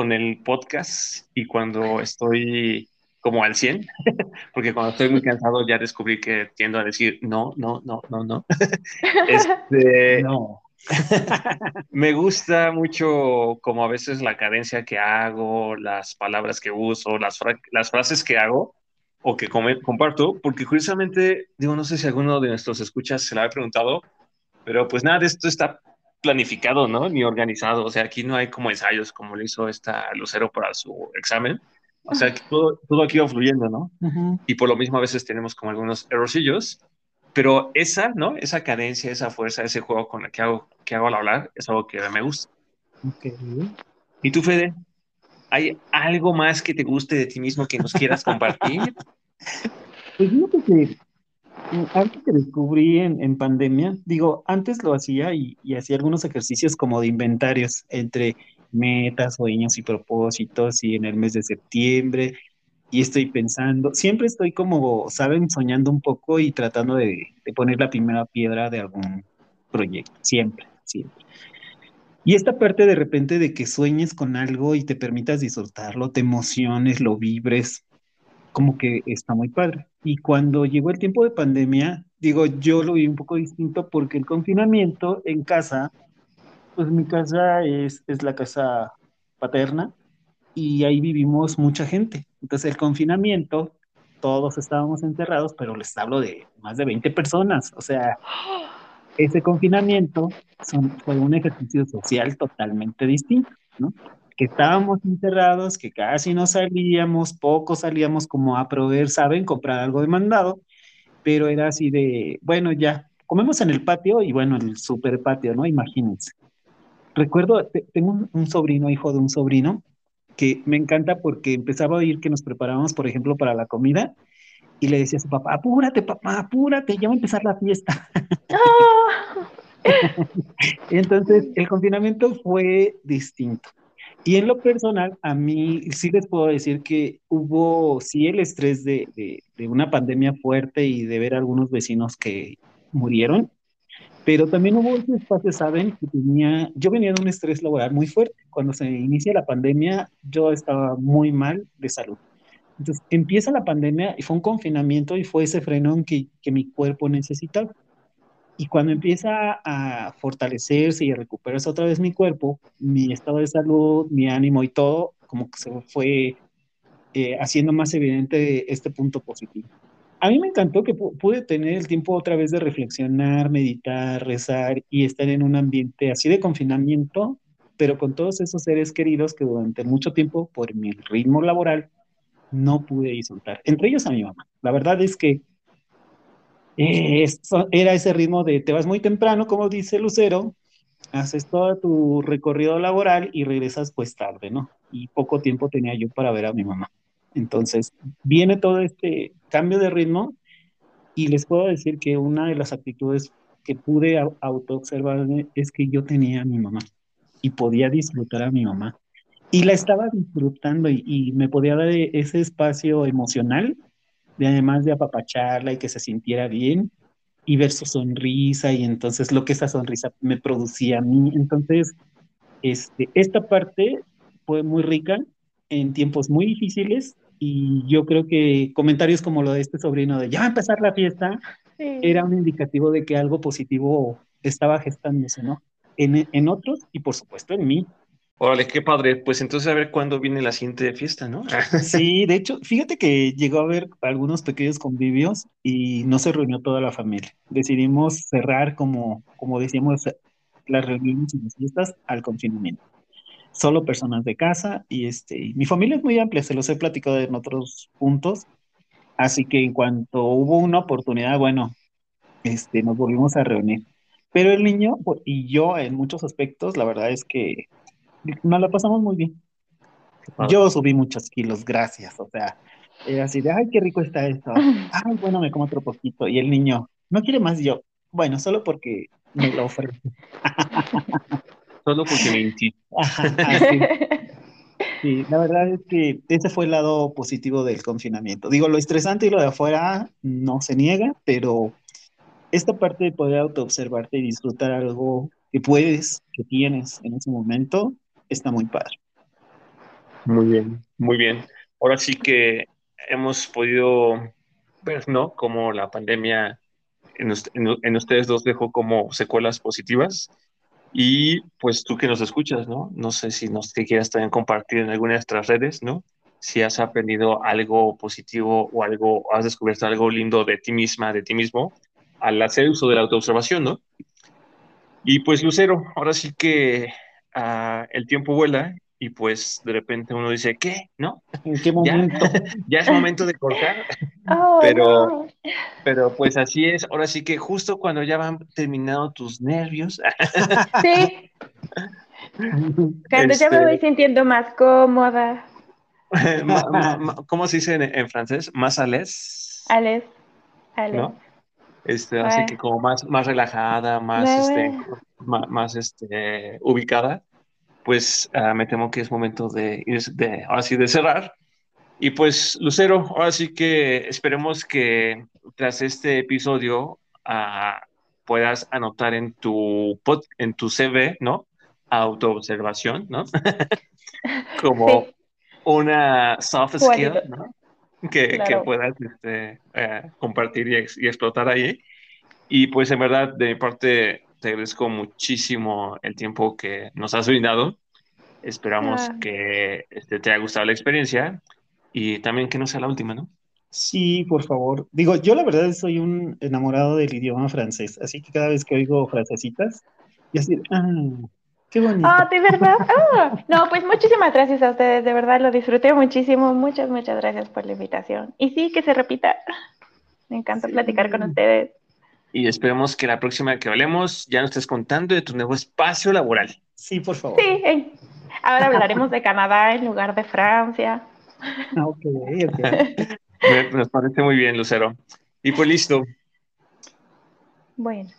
Con el podcast y cuando estoy como al 100, porque cuando estoy muy cansado ya descubrí que tiendo a decir no, no, no, no, no. este, no. me gusta mucho como a veces la cadencia que hago, las palabras que uso, las, las frases que hago o que comparto, porque curiosamente, digo, no sé si alguno de nuestros escuchas se lo ha preguntado, pero pues nada de esto está planificado, ¿no? Ni organizado, o sea, aquí no hay como ensayos como le hizo esta Lucero para su examen, o sea, que todo, todo aquí va fluyendo, ¿no? Y por lo mismo a veces tenemos como algunos errorcillos, pero esa, ¿no? Esa cadencia, esa fuerza, ese juego con el que hago, que hago al hablar, es algo que me gusta. Ok. ¿Y tú, Fede? ¿Hay algo más que te guste de ti mismo que nos quieras compartir? Pues fíjate que mm, algo que descubrí en, pandemia, digo, antes lo hacía y, hacía algunos ejercicios como de inventarios entre metas, sueños y propósitos y en el mes de septiembre y estoy pensando, siempre estoy como, saben, soñando un poco y tratando de, de poner la primera piedra de algún proyecto, siempre, siempre. Y esta parte de repente de que sueñes con algo y te permitas disfrutarlo, te emociones, lo vibres, como que está muy padre. Y cuando llegó el tiempo de pandemia, digo, yo lo vi un poco distinto porque el confinamiento en casa, pues mi casa es, es la casa paterna y ahí vivimos mucha gente. Entonces el confinamiento, todos estábamos encerrados, pero les hablo de más de 20 personas. O sea, ese confinamiento fue un ejercicio social totalmente distinto, ¿no? Que estábamos encerrados, que casi no salíamos, poco salíamos como a proveer, ¿saben? Comprar algo demandado, pero era así de, bueno, ya, comemos en el patio y bueno, el super patio, ¿no? Imagínense. Recuerdo, tengo un, sobrino, hijo de un sobrino, que me encanta porque empezaba a oír que nos preparábamos, por ejemplo, para la comida y le decía a su papá, apúrate, papá, apúrate, ya va a empezar la fiesta. Entonces, el confinamiento fue distinto. Y en lo personal, a mí sí les puedo decir que hubo, sí, el estrés de, de, una pandemia fuerte y de ver a algunos vecinos que murieron, pero también hubo ese espacio, ¿saben? Que tenía, yo venía de un estrés laboral muy fuerte. Cuando se inicia la pandemia, yo estaba muy mal de salud. Entonces empieza la pandemia y fue un confinamiento y fue ese frenón que, que mi cuerpo necesitaba. Y cuando empieza a fortalecerse y a recuperarse otra vez mi cuerpo, mi estado de salud, mi ánimo y todo, como que se fue eh, haciendo más evidente este punto positivo. A mí me encantó que pude tener el tiempo otra vez de reflexionar, meditar, rezar y estar en un ambiente así de confinamiento, pero con todos esos seres queridos que durante mucho tiempo, por mi ritmo laboral, no pude disfrutar, entre ellos a mi mamá. La verdad es que eh, era ese ritmo de te vas muy temprano, como dice Lucero, haces todo tu recorrido laboral y regresas pues tarde, ¿no? Y poco tiempo tenía yo para ver a mi mamá. Entonces, viene todo este cambio de ritmo y les puedo decir que una de las actitudes que pude autoobservarme es que yo tenía a mi mamá y podía disfrutar a mi mamá y la estaba disfrutando y, me podía dar ese espacio emocional, de además de apapacharla y que se sintiera bien y ver su sonrisa y entonces lo que esa sonrisa me producía a mí. Entonces, este, esta parte fue muy rica en tiempos muy difíciles y yo creo que comentarios como lo de este sobrino de ya va a empezar la fiesta era un indicativo de que algo positivo estaba gestándose, ¿no? En, en otros y por supuesto en mí. Órale, qué padre. Pues entonces a ver cuándo viene la siguiente fiesta, ¿no? Sí, de hecho, fíjate que llegó a haber algunos pequeños convivios y no se reunió toda la familia. Decidimos cerrar, como, como decíamos, las reuniones y las fiestas al confinamiento. Solo personas de casa y este, mi familia es muy amplia, se los he platicado en otros puntos. Así que en cuanto hubo una oportunidad, bueno, este, nos volvimos a reunir. Pero el niño y yo en muchos aspectos, la verdad es que nos la pasamos muy bien. Yo subí muchos kilos, gracias. O sea, era así de, ay, qué rico está esto. Ay, bueno, me como otro poquito. Y el niño, no quiere más yo. Bueno, solo porque me lo ofrece. solo porque me insiste. Sí, la verdad es que ese fue el lado positivo del confinamiento. Digo, lo estresante y lo de afuera no se niega, pero esta parte de poder autoobservarte y disfrutar algo que puedes, que tienes en ese momento, está muy padre. Muy bien, muy bien. Ahora sí que hemos podido ver, ¿no? Cómo la pandemia en, ustedes dos dejó como secuelas positivas. Y pues tú que nos escuchas, ¿no? No sé si nos te quieras también compartir en alguna de nuestras redes, ¿no? Si has aprendido algo positivo o algo, has descubierto algo lindo de ti misma, de ti mismo, al hacer uso de la autoobservación, ¿no? Y pues Lucero, ahora sí que Ah, el tiempo vuela y pues de repente uno dice, ¿qué? ¿No? ¿En qué momento? Ya, es momento de cortar. pero, pero pues así es. Ahora sí que justo cuando ya van terminando tus nervios. sí. Cuando ya me Este- voy sintiendo más cómoda. ¿Cómo se dice en, en francés? Más Alex, Alex. ¿no? Este, así que como más, más relajada, más, este, más, este, ubicada, pues ah, me temo que es momento de, ir- de, ahora sí, de cerrar. Y pues, Lucero, ahora sí que esperemos que tras este episodio ah, puedas anotar en tu, pod- en tu CV, ¿no? Autoobservación, ¿no? Como Sí. una soft skill. ¿no? Que, que Claro. puedas este, eh, compartir y, ex- y explotar ahí. Y pues en verdad, de mi parte, te agradezco muchísimo el tiempo que nos has brindado. Esperamos Ah. que este, te haya gustado la experiencia y también que no sea la última, ¿no? Sí, por favor. Digo, yo la verdad soy un enamorado del idioma francés, así que cada vez que oigo frasecitas, y así, ah, qué bonito. Ah, ¿de verdad? Ah, no, pues muchísimas gracias a ustedes, de verdad lo disfruté muchísimo. Muchas, muchas gracias por la invitación. Y sí, que se repita. Me encanta Sí. platicar con ustedes. Y esperemos que la próxima que hablemos ya nos estés contando de tu nuevo espacio laboral. Sí, por favor. Sí, eh, ahora hablaremos de Canadá en lugar de Francia. Ah, ok, ok. Nos parece muy bien, Lucero. Y pues listo. Bueno,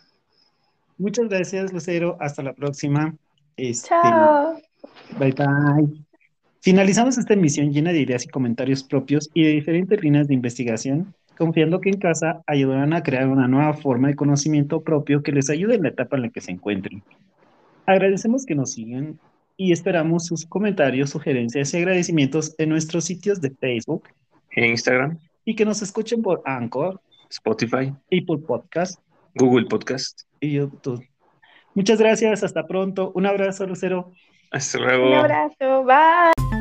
Muchas gracias, Lucero. Hasta la próxima. Este, chao. Bye bye. Finalizamos esta emisión llena de ideas y comentarios propios y de diferentes líneas de investigación, confiando que en casa ayudarán a crear una nueva forma de conocimiento propio que les ayude en la etapa en la que se encuentren. Agradecemos que nos sigan y esperamos sus comentarios, sugerencias y agradecimientos en nuestros sitios de Facebook En Instagram, y que nos escuchen por Anchor, Spotify, Apple Podcast Google Podcast. y YouTube. Muchas gracias, hasta pronto. Un abrazo, Lucero. Hasta Un luego. abrazo. Bye.